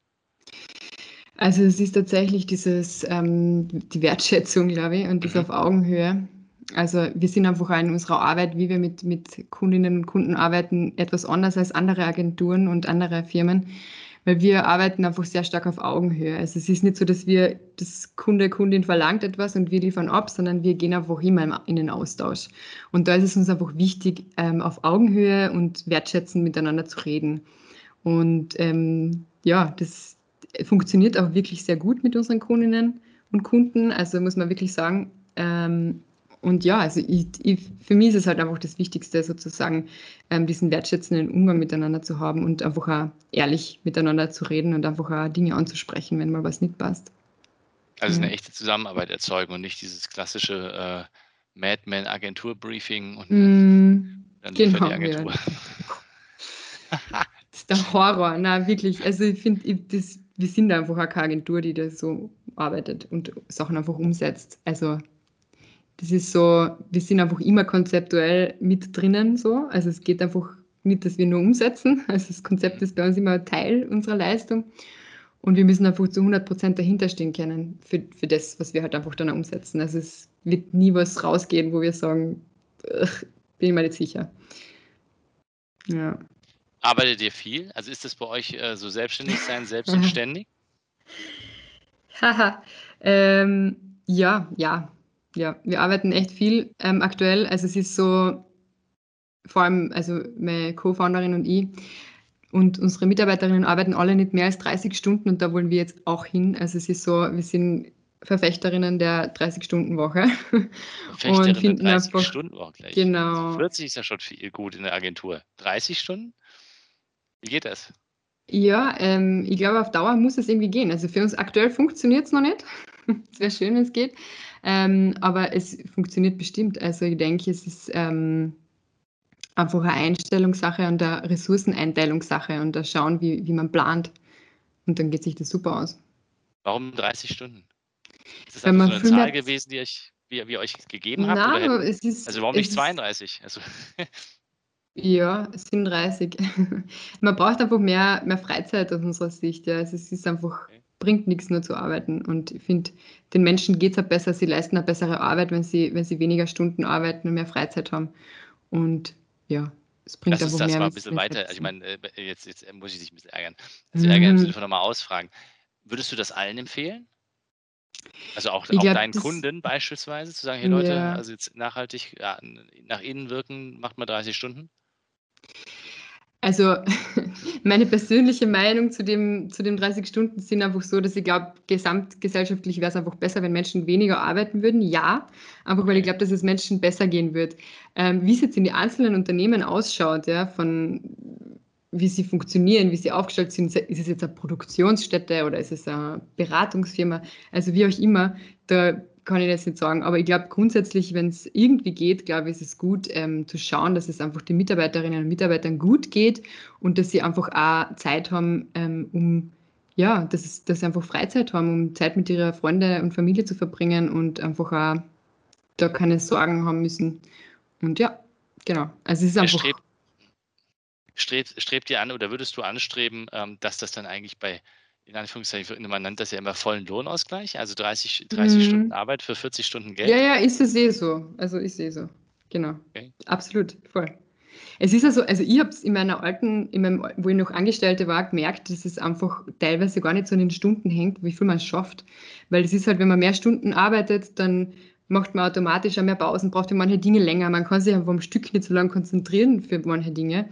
Also es ist tatsächlich dieses, ähm, die Wertschätzung, glaube ich, und das mhm. auf Augenhöhe. Also wir sind einfach in unserer Arbeit, wie wir mit, mit Kundinnen und Kunden arbeiten, etwas anders als andere Agenturen und andere Firmen weil wir arbeiten einfach sehr stark auf Augenhöhe. Also es ist nicht so, dass wir, das Kunde, Kundin verlangt etwas und wir liefern ab, sondern wir gehen einfach immer in den Austausch. Und da ist es uns einfach wichtig, ähm, auf Augenhöhe und wertschätzend miteinander zu reden. Und ähm, ja, das funktioniert auch wirklich sehr gut mit unseren Kundinnen und Kunden. Also muss man wirklich sagen, ähm, und ja, also ich, ich, für mich ist es halt einfach das Wichtigste, sozusagen ähm, diesen wertschätzenden Umgang miteinander zu haben und einfach auch ehrlich miteinander zu reden und einfach auch Dinge anzusprechen, wenn mal was nicht passt. Also ja. eine echte Zusammenarbeit erzeugen und nicht dieses klassische äh, Madman-Agentur-Briefing und mm, dann genau, die Agentur. Ja. [laughs] das ist der Horror, na wirklich. Also ich finde, wir sind einfach auch keine Agentur, die da so arbeitet und Sachen einfach umsetzt. Also das ist so, wir sind einfach immer konzeptuell mit drinnen so. Also es geht einfach nicht, dass wir nur umsetzen. [laughs] Also das Konzept ist bei uns immer Teil unserer Leistung. Und wir müssen einfach zu 100 Prozent dahinter stehen können für, für das, was wir halt einfach dann umsetzen. Also es wird nie was rausgehen, wo wir sagen, bin ich mir nicht sicher. Ja. Arbeitet ihr viel? Also ist das bei euch äh, so selbstständig sein, [laughs] selbst und ständig? Haha. [laughs] ähm, ja, ja, ja. Wir arbeiten echt viel ähm, aktuell. Also es ist so, vor allem, also meine Co-Founderin und ich und unsere Mitarbeiterinnen arbeiten alle nicht mehr als 30 Stunden und da wollen wir jetzt auch hin. Also es ist so, wir sind Verfechterinnen der 30-Stunden-Woche. [laughs] Verfechterinnen der 30-Stunden-Woche gleich. Genau. 40 also ist ja schon viel gut in der Agentur. 30 Stunden? Wie geht das? Ja, ähm, ich glaube, auf Dauer muss es irgendwie gehen. Also für uns aktuell funktioniert es noch nicht. [laughs] es wäre schön, wenn es geht. Ähm, aber es funktioniert bestimmt. Also ich denke, es ist ähm, einfach eine Einstellungssache und eine Ressourceneinteilungssache und da schauen, wie, wie man plant. Und dann geht sich das super aus. Warum 30 Stunden? Ist das einfach so eine Zahl gewesen, die ich, wie, wie euch gegeben habt? Nein, es ist, also warum nicht 32? Also [laughs] ja, es sind 30. [laughs] Man braucht einfach mehr, mehr Freizeit aus unserer Sicht. Ja. Also es ist einfach, okay. Bringt nichts nur zu arbeiten. Und ich finde, den Menschen geht es auch besser, sie leisten eine bessere Arbeit, wenn sie, wenn sie weniger Stunden arbeiten und mehr Freizeit haben. Und ja, es bringt Lass uns das mehr. mal ein bisschen weiter. Also ich meine, äh, jetzt, jetzt muss ich dich ein bisschen ärgern. Also mhm. ärgern im Sinne von nochmal ausfragen. Würdest du das allen empfehlen? Also auch, auch glaub, deinen Kunden beispielsweise zu sagen, hey Leute, ja. also jetzt nachhaltig ja, nach innen wirken, macht mal 30 Stunden? Also [laughs] meine persönliche Meinung zu dem, zu dem 30 Stunden sind einfach so, dass ich glaube, gesamtgesellschaftlich wäre es einfach besser, wenn Menschen weniger arbeiten würden. Ja, einfach weil ich glaube, dass es Menschen besser gehen wird. Ähm, wie es jetzt in den einzelnen Unternehmen ausschaut, ja, von wie sie funktionieren, wie sie aufgestellt sind. Ist es jetzt eine Produktionsstätte oder ist es eine Beratungsfirma? Also wie auch immer, da kann ich jetzt nicht sagen. Aber ich glaube grundsätzlich, wenn es irgendwie geht, glaube ich, ist es gut ähm, zu schauen, dass es einfach den Mitarbeiterinnen und Mitarbeitern gut geht und dass sie einfach auch Zeit haben, ähm, um ja, dass, dass sie einfach Freizeit haben, um Zeit mit ihrer Freunde und Familie zu verbringen und einfach auch da keine Sorgen haben müssen. Und ja, genau. Also es ist einfach strebt, strebt ihr an oder würdest du anstreben, ähm, dass das dann eigentlich bei, in Anführungszeichen, man nennt das ja immer vollen Lohnausgleich, also 30, 30 mhm. Stunden Arbeit für 40 Stunden Geld? Ja, ja, ist es eh so. Also ich sehe so. Genau. Okay. Absolut, voll. Es ist also, also ich habe es in meiner alten, in meinem, wo ich noch Angestellte war, gemerkt, dass es einfach teilweise gar nicht so in den Stunden hängt, wie viel man es schafft. Weil es ist halt, wenn man mehr Stunden arbeitet, dann macht man automatisch auch mehr Pausen, braucht ja manche Dinge länger. Man kann sich einfach am Stück nicht so lange konzentrieren für manche Dinge.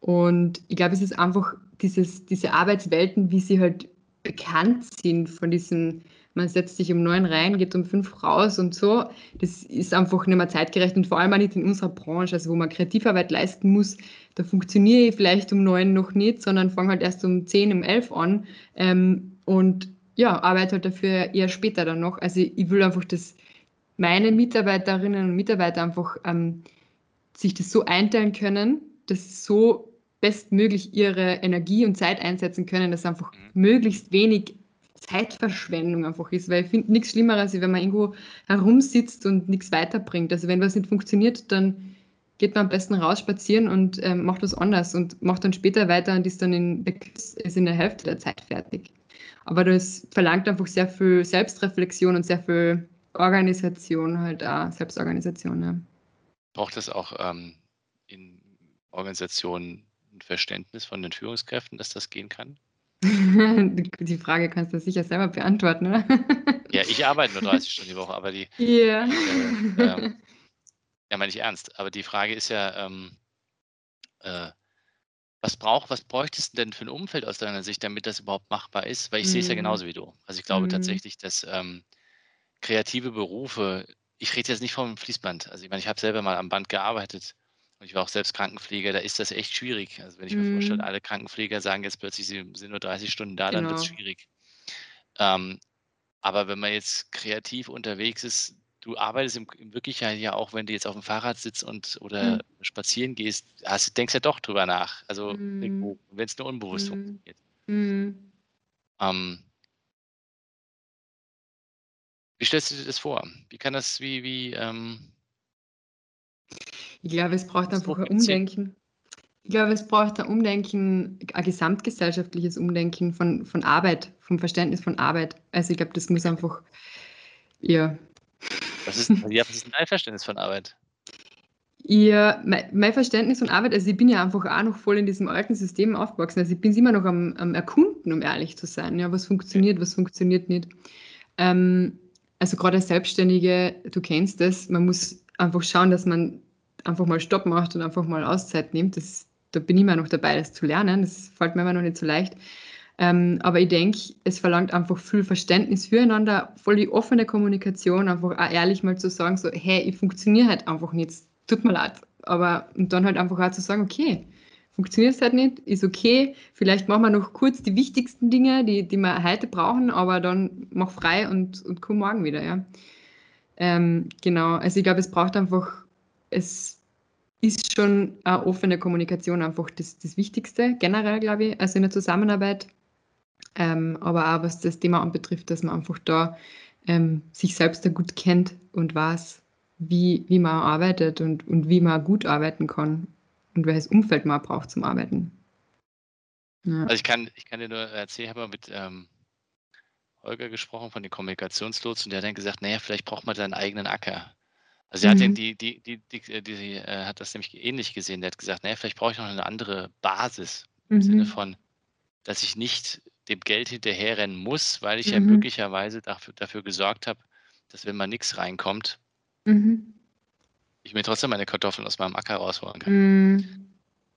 Und ich glaube, es ist einfach dieses, diese Arbeitswelten, wie sie halt bekannt sind von diesen, man setzt sich um neun rein, geht um fünf raus und so. Das ist einfach nicht mehr zeitgerecht und vor allem auch nicht in unserer Branche, also wo man Kreativarbeit leisten muss. Da funktioniere ich vielleicht um neun noch nicht, sondern fange halt erst um zehn, um elf an ähm, und ja, arbeite halt dafür eher später dann noch. Also ich will einfach, dass meine Mitarbeiterinnen und Mitarbeiter einfach ähm, sich das so einteilen können, dass so bestmöglich ihre Energie und Zeit einsetzen können, dass einfach mhm. möglichst wenig Zeitverschwendung einfach ist, weil ich finde nichts Schlimmeres, als wenn man irgendwo herumsitzt und nichts weiterbringt. Also wenn was nicht funktioniert, dann geht man am besten raus spazieren und ähm, macht was anderes und macht dann später weiter und ist dann in, ist in der Hälfte der Zeit fertig. Aber das verlangt einfach sehr viel Selbstreflexion und sehr viel Organisation, halt auch Selbstorganisation. Ja. Braucht es auch ähm, in Organisationen ein Verständnis von den Führungskräften, dass das gehen kann? [laughs] Die Frage kannst du sicher selber beantworten, oder? Ja, ich arbeite nur [laughs] 30 Stunden die Woche, aber die. Yeah. Äh, ähm, ja, meine ich ernst. Aber die Frage ist ja, ähm, äh, was braucht, was bräuchtest du denn für ein Umfeld aus deiner Sicht, damit das überhaupt machbar ist? Weil ich mm. sehe es ja mhm. genauso wie du. Also ich glaube mm. tatsächlich, dass ähm, kreative Berufe, ich rede jetzt nicht vom Fließband. Also ich meine, ich habe selber mal am Band gearbeitet ich war auch selbst Krankenpfleger, da ist das echt schwierig. Also wenn ich mir vorstelle, mhm. alle Krankenpfleger sagen jetzt plötzlich, sie sind nur 30 Stunden da, dann wird es schwierig. Ähm, aber wenn man jetzt kreativ unterwegs ist, du arbeitest im, im Wirklichkeit ja auch, wenn du jetzt auf dem Fahrrad sitzt und oder Mhm. spazieren gehst, hast, denkst ja doch drüber nach. Also Mhm. wenn es nur unbewusst Mhm. funktioniert. Mhm. Ähm, wie stellst du dir das vor? Wie kann das, wie, wie, ähm, ich glaube, es braucht einfach ein Umdenken. Ich glaube, es braucht ein Umdenken, ein gesamtgesellschaftliches Umdenken von, von Arbeit, vom Verständnis von Arbeit. Also ich glaube, das muss einfach, ja. Was ist, ja, was ist dein Verständnis von Arbeit? Ja, mein, mein, Verständnis von Arbeit, also ich bin ja einfach auch noch voll in diesem alten System aufgewachsen. Also ich bin immer noch am, am Erkunden, um ehrlich zu sein. Ja, was funktioniert, was funktioniert nicht. Ähm, also gerade als Selbstständige, du kennst das, man muss einfach schauen, dass man einfach mal Stopp macht und einfach mal Auszeit nimmt. Das, da bin ich immer noch dabei, das zu lernen. Das fällt mir immer noch nicht so leicht. Ähm, aber ich denke, es verlangt einfach viel Verständnis füreinander, voll die offene Kommunikation, einfach auch ehrlich mal zu sagen, so, hey, ich funktioniere halt einfach nicht tut mir leid. Aber und dann halt einfach auch zu sagen, okay, funktioniert es halt nicht, ist okay. Vielleicht machen wir noch kurz die wichtigsten Dinge, die, die wir heute brauchen, aber dann mach frei und, und komm morgen wieder, ja. Ähm, genau, also ich glaube, es braucht einfach, es ist schon eine offene Kommunikation einfach das, das Wichtigste, generell, glaube ich, also in der Zusammenarbeit. Ähm, aber auch was das Thema anbetrifft, dass man einfach da ähm, sich selbst da gut kennt und weiß, wie, wie man arbeitet und, und wie man gut arbeiten kann und welches Umfeld man braucht zum Arbeiten. Ja. Also ich kann, ich kann dir nur erzählen, ich habe mal mit ähm, Holger gesprochen von den Kommunikationslotsen und der hat dann gesagt, naja, vielleicht braucht man seinen eigenen Acker. Also er mhm. hat, die, die, die, die, die äh, hat das nämlich ähnlich gesehen. Der hat gesagt, naja, vielleicht brauche ich noch eine andere Basis im mhm. Sinne von, dass ich nicht dem Geld hinterherrennen muss, weil ich mhm. ja möglicherweise dafür, dafür gesorgt habe, dass wenn mal nichts reinkommt, Mhm. Ich mir trotzdem meine Kartoffeln aus meinem Acker rausholen kann.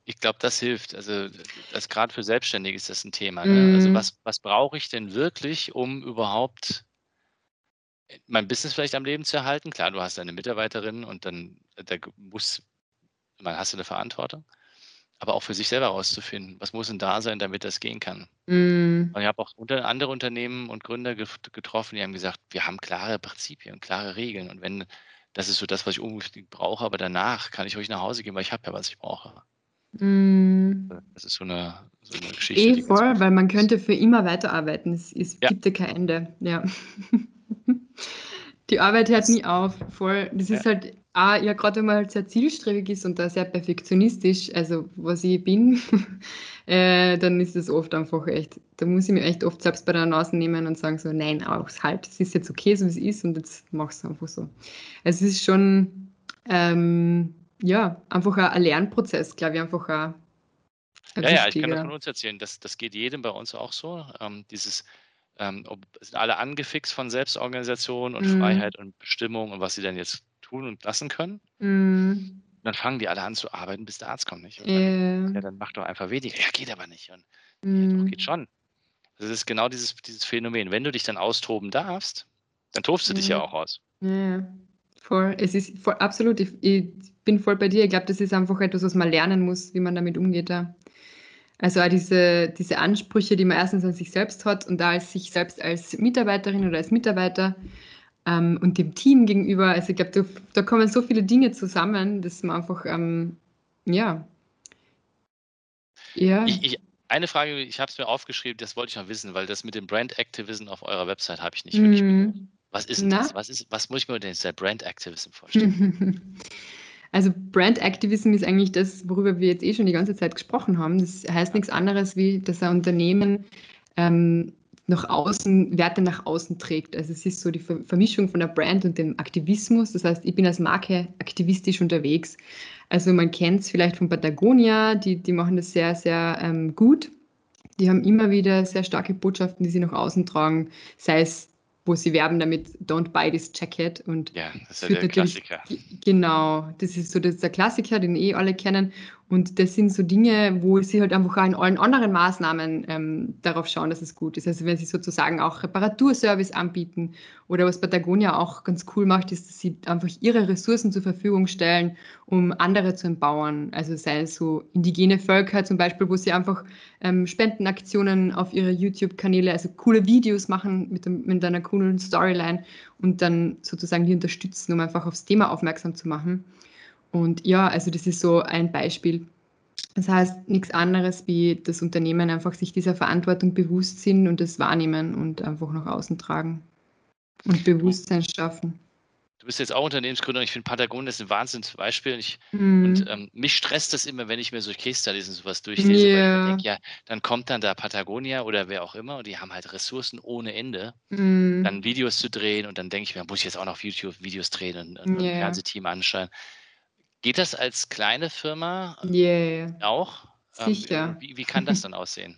Ich glaube, das hilft. Also, das gerade für Selbstständige ist das ein Thema. Ne? Also, mhm. was, was brauche ich denn wirklich, um überhaupt mein Business vielleicht am Leben zu erhalten? Klar, du hast deine Mitarbeiterin und dann da muss, man hast du eine Verantwortung aber auch für sich selber herauszufinden, was muss denn da sein, damit das gehen kann. Mm. Und ich habe auch unter, andere Unternehmen und Gründer getroffen, die haben gesagt, wir haben klare Prinzipien, klare Regeln. Und wenn das ist so das, was ich unbedingt brauche, aber danach kann ich euch nach Hause gehen, weil ich habe ja, was ich brauche. Mm. Das ist so eine, so eine Geschichte. Eh voll, weil man könnte für immer weiterarbeiten. Es, es ja. gibt ja kein Ende. Ja. [laughs] Die Arbeit hört nie auf. Voll. Das ja. ist halt auch, ja, gerade wenn man halt sehr zielstrebig ist und da sehr perfektionistisch, also was ich bin, [laughs] äh, dann ist es oft einfach echt, da muss ich mir echt oft selbst bei der Nase nehmen und sagen so, nein, auch halt, es ist jetzt okay, so wie es ist und jetzt machst du einfach so. Also es ist schon, ähm, ja, einfach ein Lernprozess, glaube ich, einfach ein, ein ja, ja, ich kann das von uns erzählen, das, das geht jedem bei uns auch so, ähm, dieses ähm, ob, sind alle angefixt von Selbstorganisation und mhm. Freiheit und Bestimmung und was sie dann jetzt tun und lassen können. Mhm. dann fangen die alle an zu arbeiten, bis der Arzt kommt nicht. Dann, ja, dann mach doch einfach weniger. Ja, geht aber nicht. Und, mhm. ja, doch, geht schon. Das ist genau dieses, dieses Phänomen. Wenn du dich dann austoben darfst, dann tobst du dich ja auch aus. Ja, voll. Es ist voll, absolut. Ich, ich bin voll bei dir. Ich glaube, das ist einfach etwas, was man lernen muss, wie man damit umgeht. Ja. Also auch diese, diese Ansprüche, die man erstens an sich selbst hat und da als sich selbst als Mitarbeiterin oder als Mitarbeiter ähm, und dem Team gegenüber. Also ich glaube, da, da, kommen so viele Dinge zusammen, dass man einfach, ähm, ja. Ja. Ich, ich, eine Frage, ich habe es mir aufgeschrieben, das wollte ich noch wissen, weil das mit dem Brand Activism auf eurer Website habe ich nicht wirklich mm. Was ist denn das? Was, ist, was muss ich mir denn der Brand Activism vorstellen? [laughs] Also Brand Activism ist eigentlich das, worüber wir jetzt eh schon die ganze Zeit gesprochen haben. Das heißt nichts anderes, wie dass ein Unternehmen ähm, nach außen, Werte nach außen trägt. Also es ist so die Vermischung von der Brand und dem Aktivismus. Das heißt, ich bin als Marke aktivistisch unterwegs. Also man kennt es vielleicht von Patagonia, die, die machen das sehr, sehr ähm, gut. Die haben immer wieder sehr starke Botschaften, die sie nach außen tragen, sei es wo sie werben damit, don't buy this jacket. Und ja, das ist ja der Klassiker. Genau, das ist so das ist der Klassiker, den eh alle kennen. Und das sind so Dinge, wo sie halt einfach auch in allen anderen Maßnahmen ähm, darauf schauen, dass es gut ist. Also wenn sie sozusagen auch Reparaturservice anbieten oder was Patagonia auch ganz cool macht, ist, dass sie einfach ihre Ressourcen zur Verfügung stellen, um andere zu empowern. Also sei es so indigene Völker zum Beispiel, wo sie einfach ähm, Spendenaktionen auf ihre YouTube-Kanäle, also coole Videos machen mit, dem, mit einer coolen Storyline und dann sozusagen die unterstützen, um einfach aufs Thema aufmerksam zu machen. Und ja, also das ist so ein Beispiel. Das heißt nichts anderes, wie das Unternehmen einfach sich dieser Verantwortung bewusst sind und das wahrnehmen und einfach nach außen tragen und Bewusstsein schaffen. du bist jetzt auch Unternehmensgründer und ich finde Patagonia ist ein Wahnsinnsbeispiel. Und, ich, mm. und ähm, mich stresst das immer, wenn ich mir so Case Studies und sowas durchlese, yeah. weil ich denke, ja, dann kommt dann da Patagonia oder wer auch immer und die haben halt Ressourcen ohne Ende, mm. dann Videos zu drehen und dann denke ich mir, muss ich jetzt auch noch auf YouTube Videos drehen und, und yeah. ein Fernsehteam anschauen. Geht das als kleine Firma yeah. auch? Ähm, Sicher. Ähm, wie, wie kann das dann [laughs] aussehen?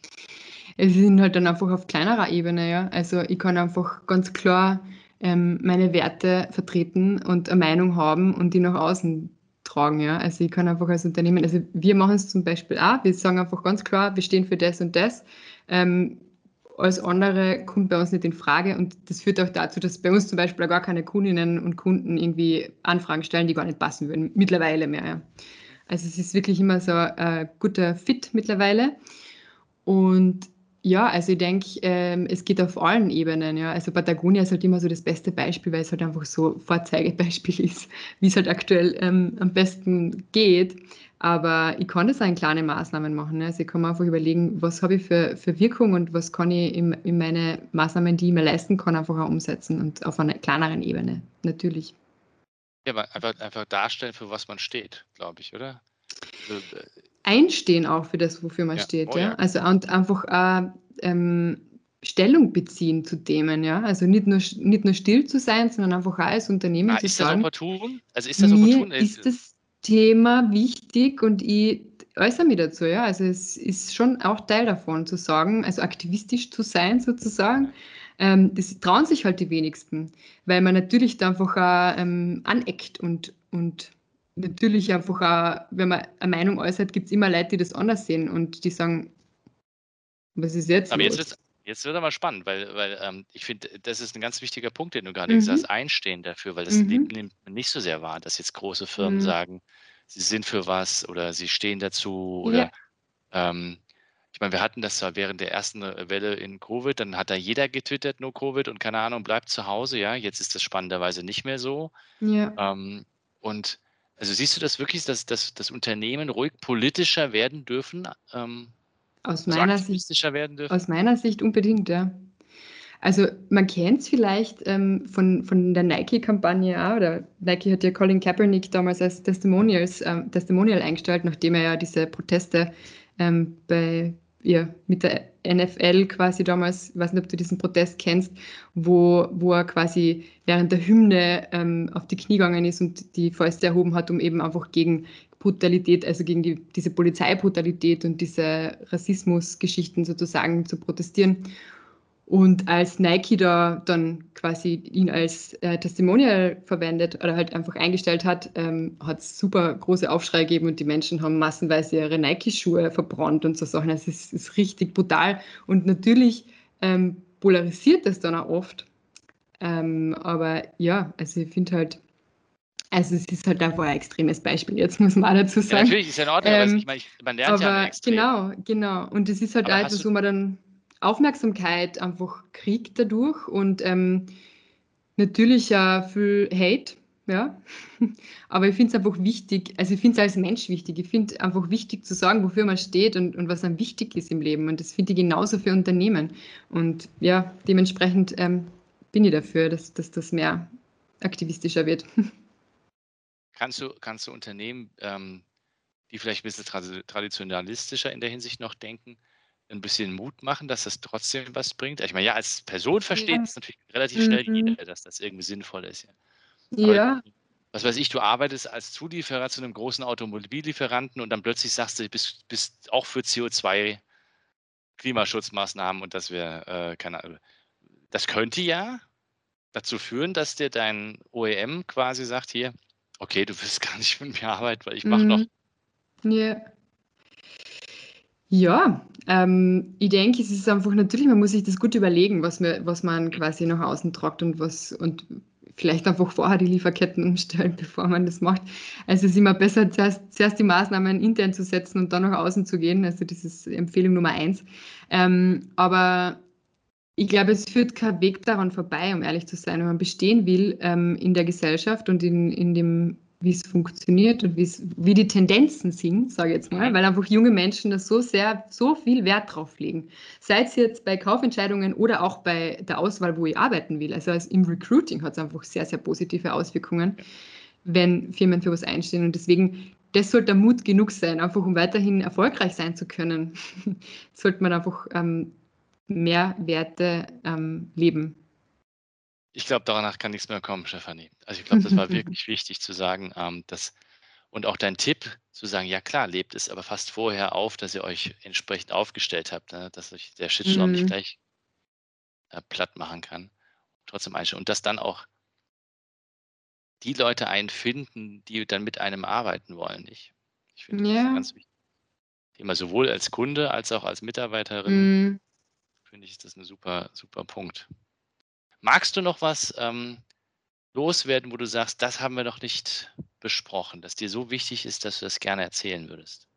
Es sind halt dann einfach auf kleinerer Ebene, ja. Also ich kann einfach ganz klar ähm, meine Werte vertreten und eine Meinung haben und die nach außen tragen. Ja? Also ich kann einfach als Unternehmen, also wir machen es zum Beispiel auch, wir sagen einfach ganz klar, wir stehen für das und das. Ähm, alles andere kommt bei uns nicht in Frage und das führt auch dazu, dass bei uns zum Beispiel gar keine Kundinnen und Kunden irgendwie Anfragen stellen, die gar nicht passen würden, mittlerweile mehr. Ja. Also es ist wirklich immer so ein guter Fit mittlerweile und ja, also ich denke, ähm, es geht auf allen Ebenen. Ja. Also Patagonia ist halt immer so das beste Beispiel, weil es halt einfach so Vorzeigebeispiel [laughs] ist, wie es halt aktuell ähm, am besten geht. Aber ich kann das auch in kleine Maßnahmen machen. Ne? Also ich kann mir einfach überlegen, was habe ich für, für Wirkung und was kann ich in, in meine Maßnahmen, die ich mir leisten kann, einfach auch umsetzen und auf einer kleineren Ebene, natürlich. Ja, aber einfach, einfach darstellen, für was man steht, glaube ich, oder? Also, äh, einstehen auch für das, wofür man ja. steht. Oh, ja? ja? Also und einfach äh, ähm, Stellung beziehen zu Themen, ja. Also nicht nur, nicht nur still zu sein, sondern einfach auch als Unternehmen ah, zu ist sagen. Das opportun? Also ist das mir opportun? ist das Thema wichtig und ich äußere mich dazu, ja. Also es ist schon auch Teil davon zu sagen, also aktivistisch zu sein sozusagen. Ähm, das trauen sich halt die wenigsten, weil man natürlich da einfach auch ähm, aneckt und, und natürlich einfach auch, wenn man eine Meinung äußert, gibt es immer Leute, die das anders sehen und die sagen, was ist jetzt? Aber los? jetzt wird Jetzt wird aber spannend, weil, weil ähm, ich finde, das ist ein ganz wichtiger Punkt, den du gerade mhm. gesagt hast, Einstehen dafür, weil das mhm. nimmt man nicht so sehr wahr, dass jetzt große Firmen mhm. sagen, sie sind für was oder sie stehen dazu oder ja. ähm, ich meine, wir hatten das zwar während der ersten Welle in Covid, dann hat da jeder getwittert, nur Covid und keine Ahnung, bleibt zu Hause, ja. Jetzt ist das spannenderweise nicht mehr so. Ja. Ähm, und also siehst du das wirklich, dass, dass, dass Unternehmen ruhig politischer werden dürfen? Ähm, aus, also meiner Sicht, werden dürfen? aus meiner Sicht unbedingt, ja. Also man kennt es vielleicht ähm, von, von der Nike-Kampagne auch, oder Nike hat ja Colin Kaepernick damals als Testimonials, ähm, Testimonial eingestellt, nachdem er ja diese Proteste ähm, bei, ja, mit der NFL quasi damals, ich weiß nicht, ob du diesen Protest kennst, wo, wo er quasi während der Hymne ähm, auf die Knie gegangen ist und die Fäuste erhoben hat, um eben einfach gegen Brutalität, also gegen die, diese Polizeibrutalität und diese Rassismusgeschichten sozusagen zu protestieren. Und als Nike da dann quasi ihn als äh, Testimonial verwendet oder halt einfach eingestellt hat, ähm, hat es super große Aufschrei gegeben und die Menschen haben massenweise ihre Nike-Schuhe verbrannt und so Sachen. Es ist, ist, richtig brutal und natürlich ähm, polarisiert das dann auch oft. Ähm, aber ja, also ich finde halt, also es ist halt einfach ein extremes Beispiel, jetzt [laughs] muss man auch dazu sagen. Ja, natürlich ist ja in Ordnung, ähm, aber ich meine, man lernt aber ja extrem. Genau, genau. Und es ist halt aber etwas, wo man dann Aufmerksamkeit einfach kriegt dadurch und ähm, natürlich auch viel Hate, ja. [laughs] Aber ich finde es einfach wichtig, also ich finde es als Mensch wichtig. Ich finde einfach wichtig zu sagen, wofür man steht und, und was einem wichtig ist im Leben. Und das finde ich genauso für Unternehmen. Und ja, dementsprechend ähm, bin ich dafür, dass, dass das mehr aktivistischer wird. [laughs] Kannst du, kannst du Unternehmen, ähm, die vielleicht ein bisschen traditionalistischer in der Hinsicht noch denken, ein bisschen Mut machen, dass das trotzdem was bringt? Ich meine, ja, als Person versteht ja. es natürlich relativ schnell mhm. jeder, dass das irgendwie sinnvoll ist. Ja. ja. Was weiß ich, du arbeitest als Zulieferer zu einem großen Automobillieferanten und dann plötzlich sagst du, du bist, bist auch für CO2 Klimaschutzmaßnahmen und das wäre, äh, keine Ahnung. Das könnte ja dazu führen, dass dir dein OEM quasi sagt, hier, okay, du willst [laughs] gar nicht mit mir arbeiten, weil ich mache mhm. noch. Ja. Ja, ähm, ich denke, es ist einfach natürlich, man muss sich das gut überlegen, was, wir, was man quasi nach außen tragt und was und vielleicht einfach vorher die Lieferketten umstellen, [laughs] bevor man das macht. Also es ist immer besser, zuerst, zuerst die Maßnahmen intern zu setzen und dann nach außen zu gehen. Also das ist Empfehlung Nummer eins. Ähm, aber ich glaube, es führt kein Weg daran vorbei, um ehrlich zu sein. Wenn man bestehen will ähm, in der Gesellschaft und in, in dem wie es funktioniert und wie die Tendenzen sind, sage ich jetzt mal, weil einfach junge Menschen da so sehr, so viel Wert drauf legen. Sei es jetzt bei Kaufentscheidungen oder auch bei der Auswahl, wo ich arbeiten will. Also im Recruiting hat es einfach sehr, sehr positive Auswirkungen, wenn Firmen für was einstehen. Und deswegen, das sollte Mut genug sein, einfach um weiterhin erfolgreich sein zu können, [laughs] sollte man einfach ähm, mehr Werte ähm, leben. Ich glaube, danach kann nichts mehr kommen, Stefanie. Also ich glaube, das war [laughs] wirklich wichtig zu sagen, ähm, dass und auch dein Tipp zu sagen, ja klar, lebt es aber fast vorher auf, dass ihr euch entsprechend aufgestellt habt, ne? dass euch der Shitstorm mhm. nicht gleich äh, platt machen kann. Trotzdem einstellen. Und dass dann auch die Leute einen finden, die dann mit einem arbeiten wollen. Ich, ich finde ja. das ganz wichtig. Thema sowohl als Kunde als auch als Mitarbeiterin. Mhm. Finde ich, ist das ein super, super Punkt. Magst du noch was ähm, loswerden, wo du sagst, das haben wir noch nicht besprochen, dass dir so wichtig ist, dass du das gerne erzählen würdest?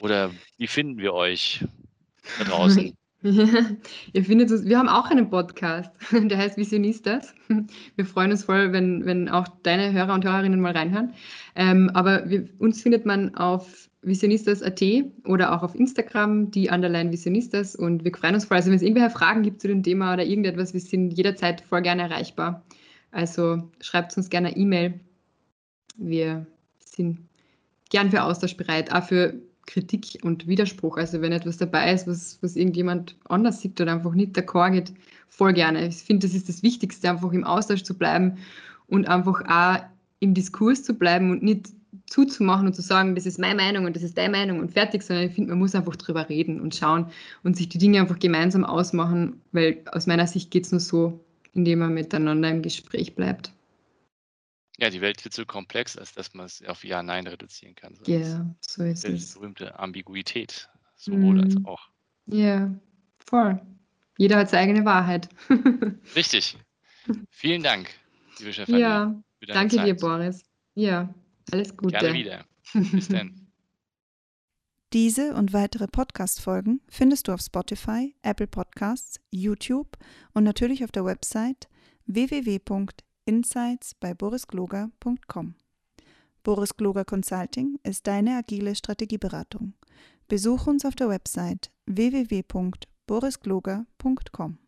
Oder wie finden wir euch da draußen? [laughs] Ihr findet uns, wir haben auch einen Podcast, [laughs] der heißt Visionistas. Wir freuen uns voll, wenn, wenn auch deine Hörer und Hörerinnen mal reinhören. Ähm, aber wir, uns findet man auf visionistas.at oder auch auf Instagram, die Underline Visionistas. Und wir freuen uns voll. Also, wenn es irgendwelche Fragen gibt zu dem Thema oder irgendetwas, wir sind jederzeit voll gerne erreichbar. Also schreibt uns gerne eine E-Mail. Wir sind gern für Austausch bereit, auch für Kritik und Widerspruch. Also wenn etwas dabei ist, was, was irgendjemand anders sieht oder einfach nicht d'accord geht, voll gerne. Ich finde, das ist das Wichtigste, einfach im Austausch zu bleiben und einfach auch im Diskurs zu bleiben und nicht zuzumachen und zu sagen, das ist meine Meinung und das ist deine Meinung und fertig, sondern ich finde, man muss einfach drüber reden und schauen und sich die Dinge einfach gemeinsam ausmachen, weil aus meiner Sicht geht es nur so, indem man miteinander im Gespräch bleibt. Ja, die Welt wird so komplex, als dass man es auf Ja, Nein reduzieren kann. Ja, yeah, so ist es. Die berühmte Ambiguität, sowohl mm. als auch. Ja, yeah, voll. Jeder hat seine eigene Wahrheit. [laughs] Richtig. Vielen Dank, liebe Stefanie. Ja, danke Zeit. dir, Boris. Ja, alles Gute. Gerne wieder. Bis dann. [laughs] Diese und weitere Podcast-Folgen findest du auf Spotify, Apple Podcasts, YouTube und natürlich auf der Website www.insights bei borisgloger.com. Boris Gloger Consulting ist deine agile Strategieberatung. Besuch uns auf der Website www.borisgloger.com.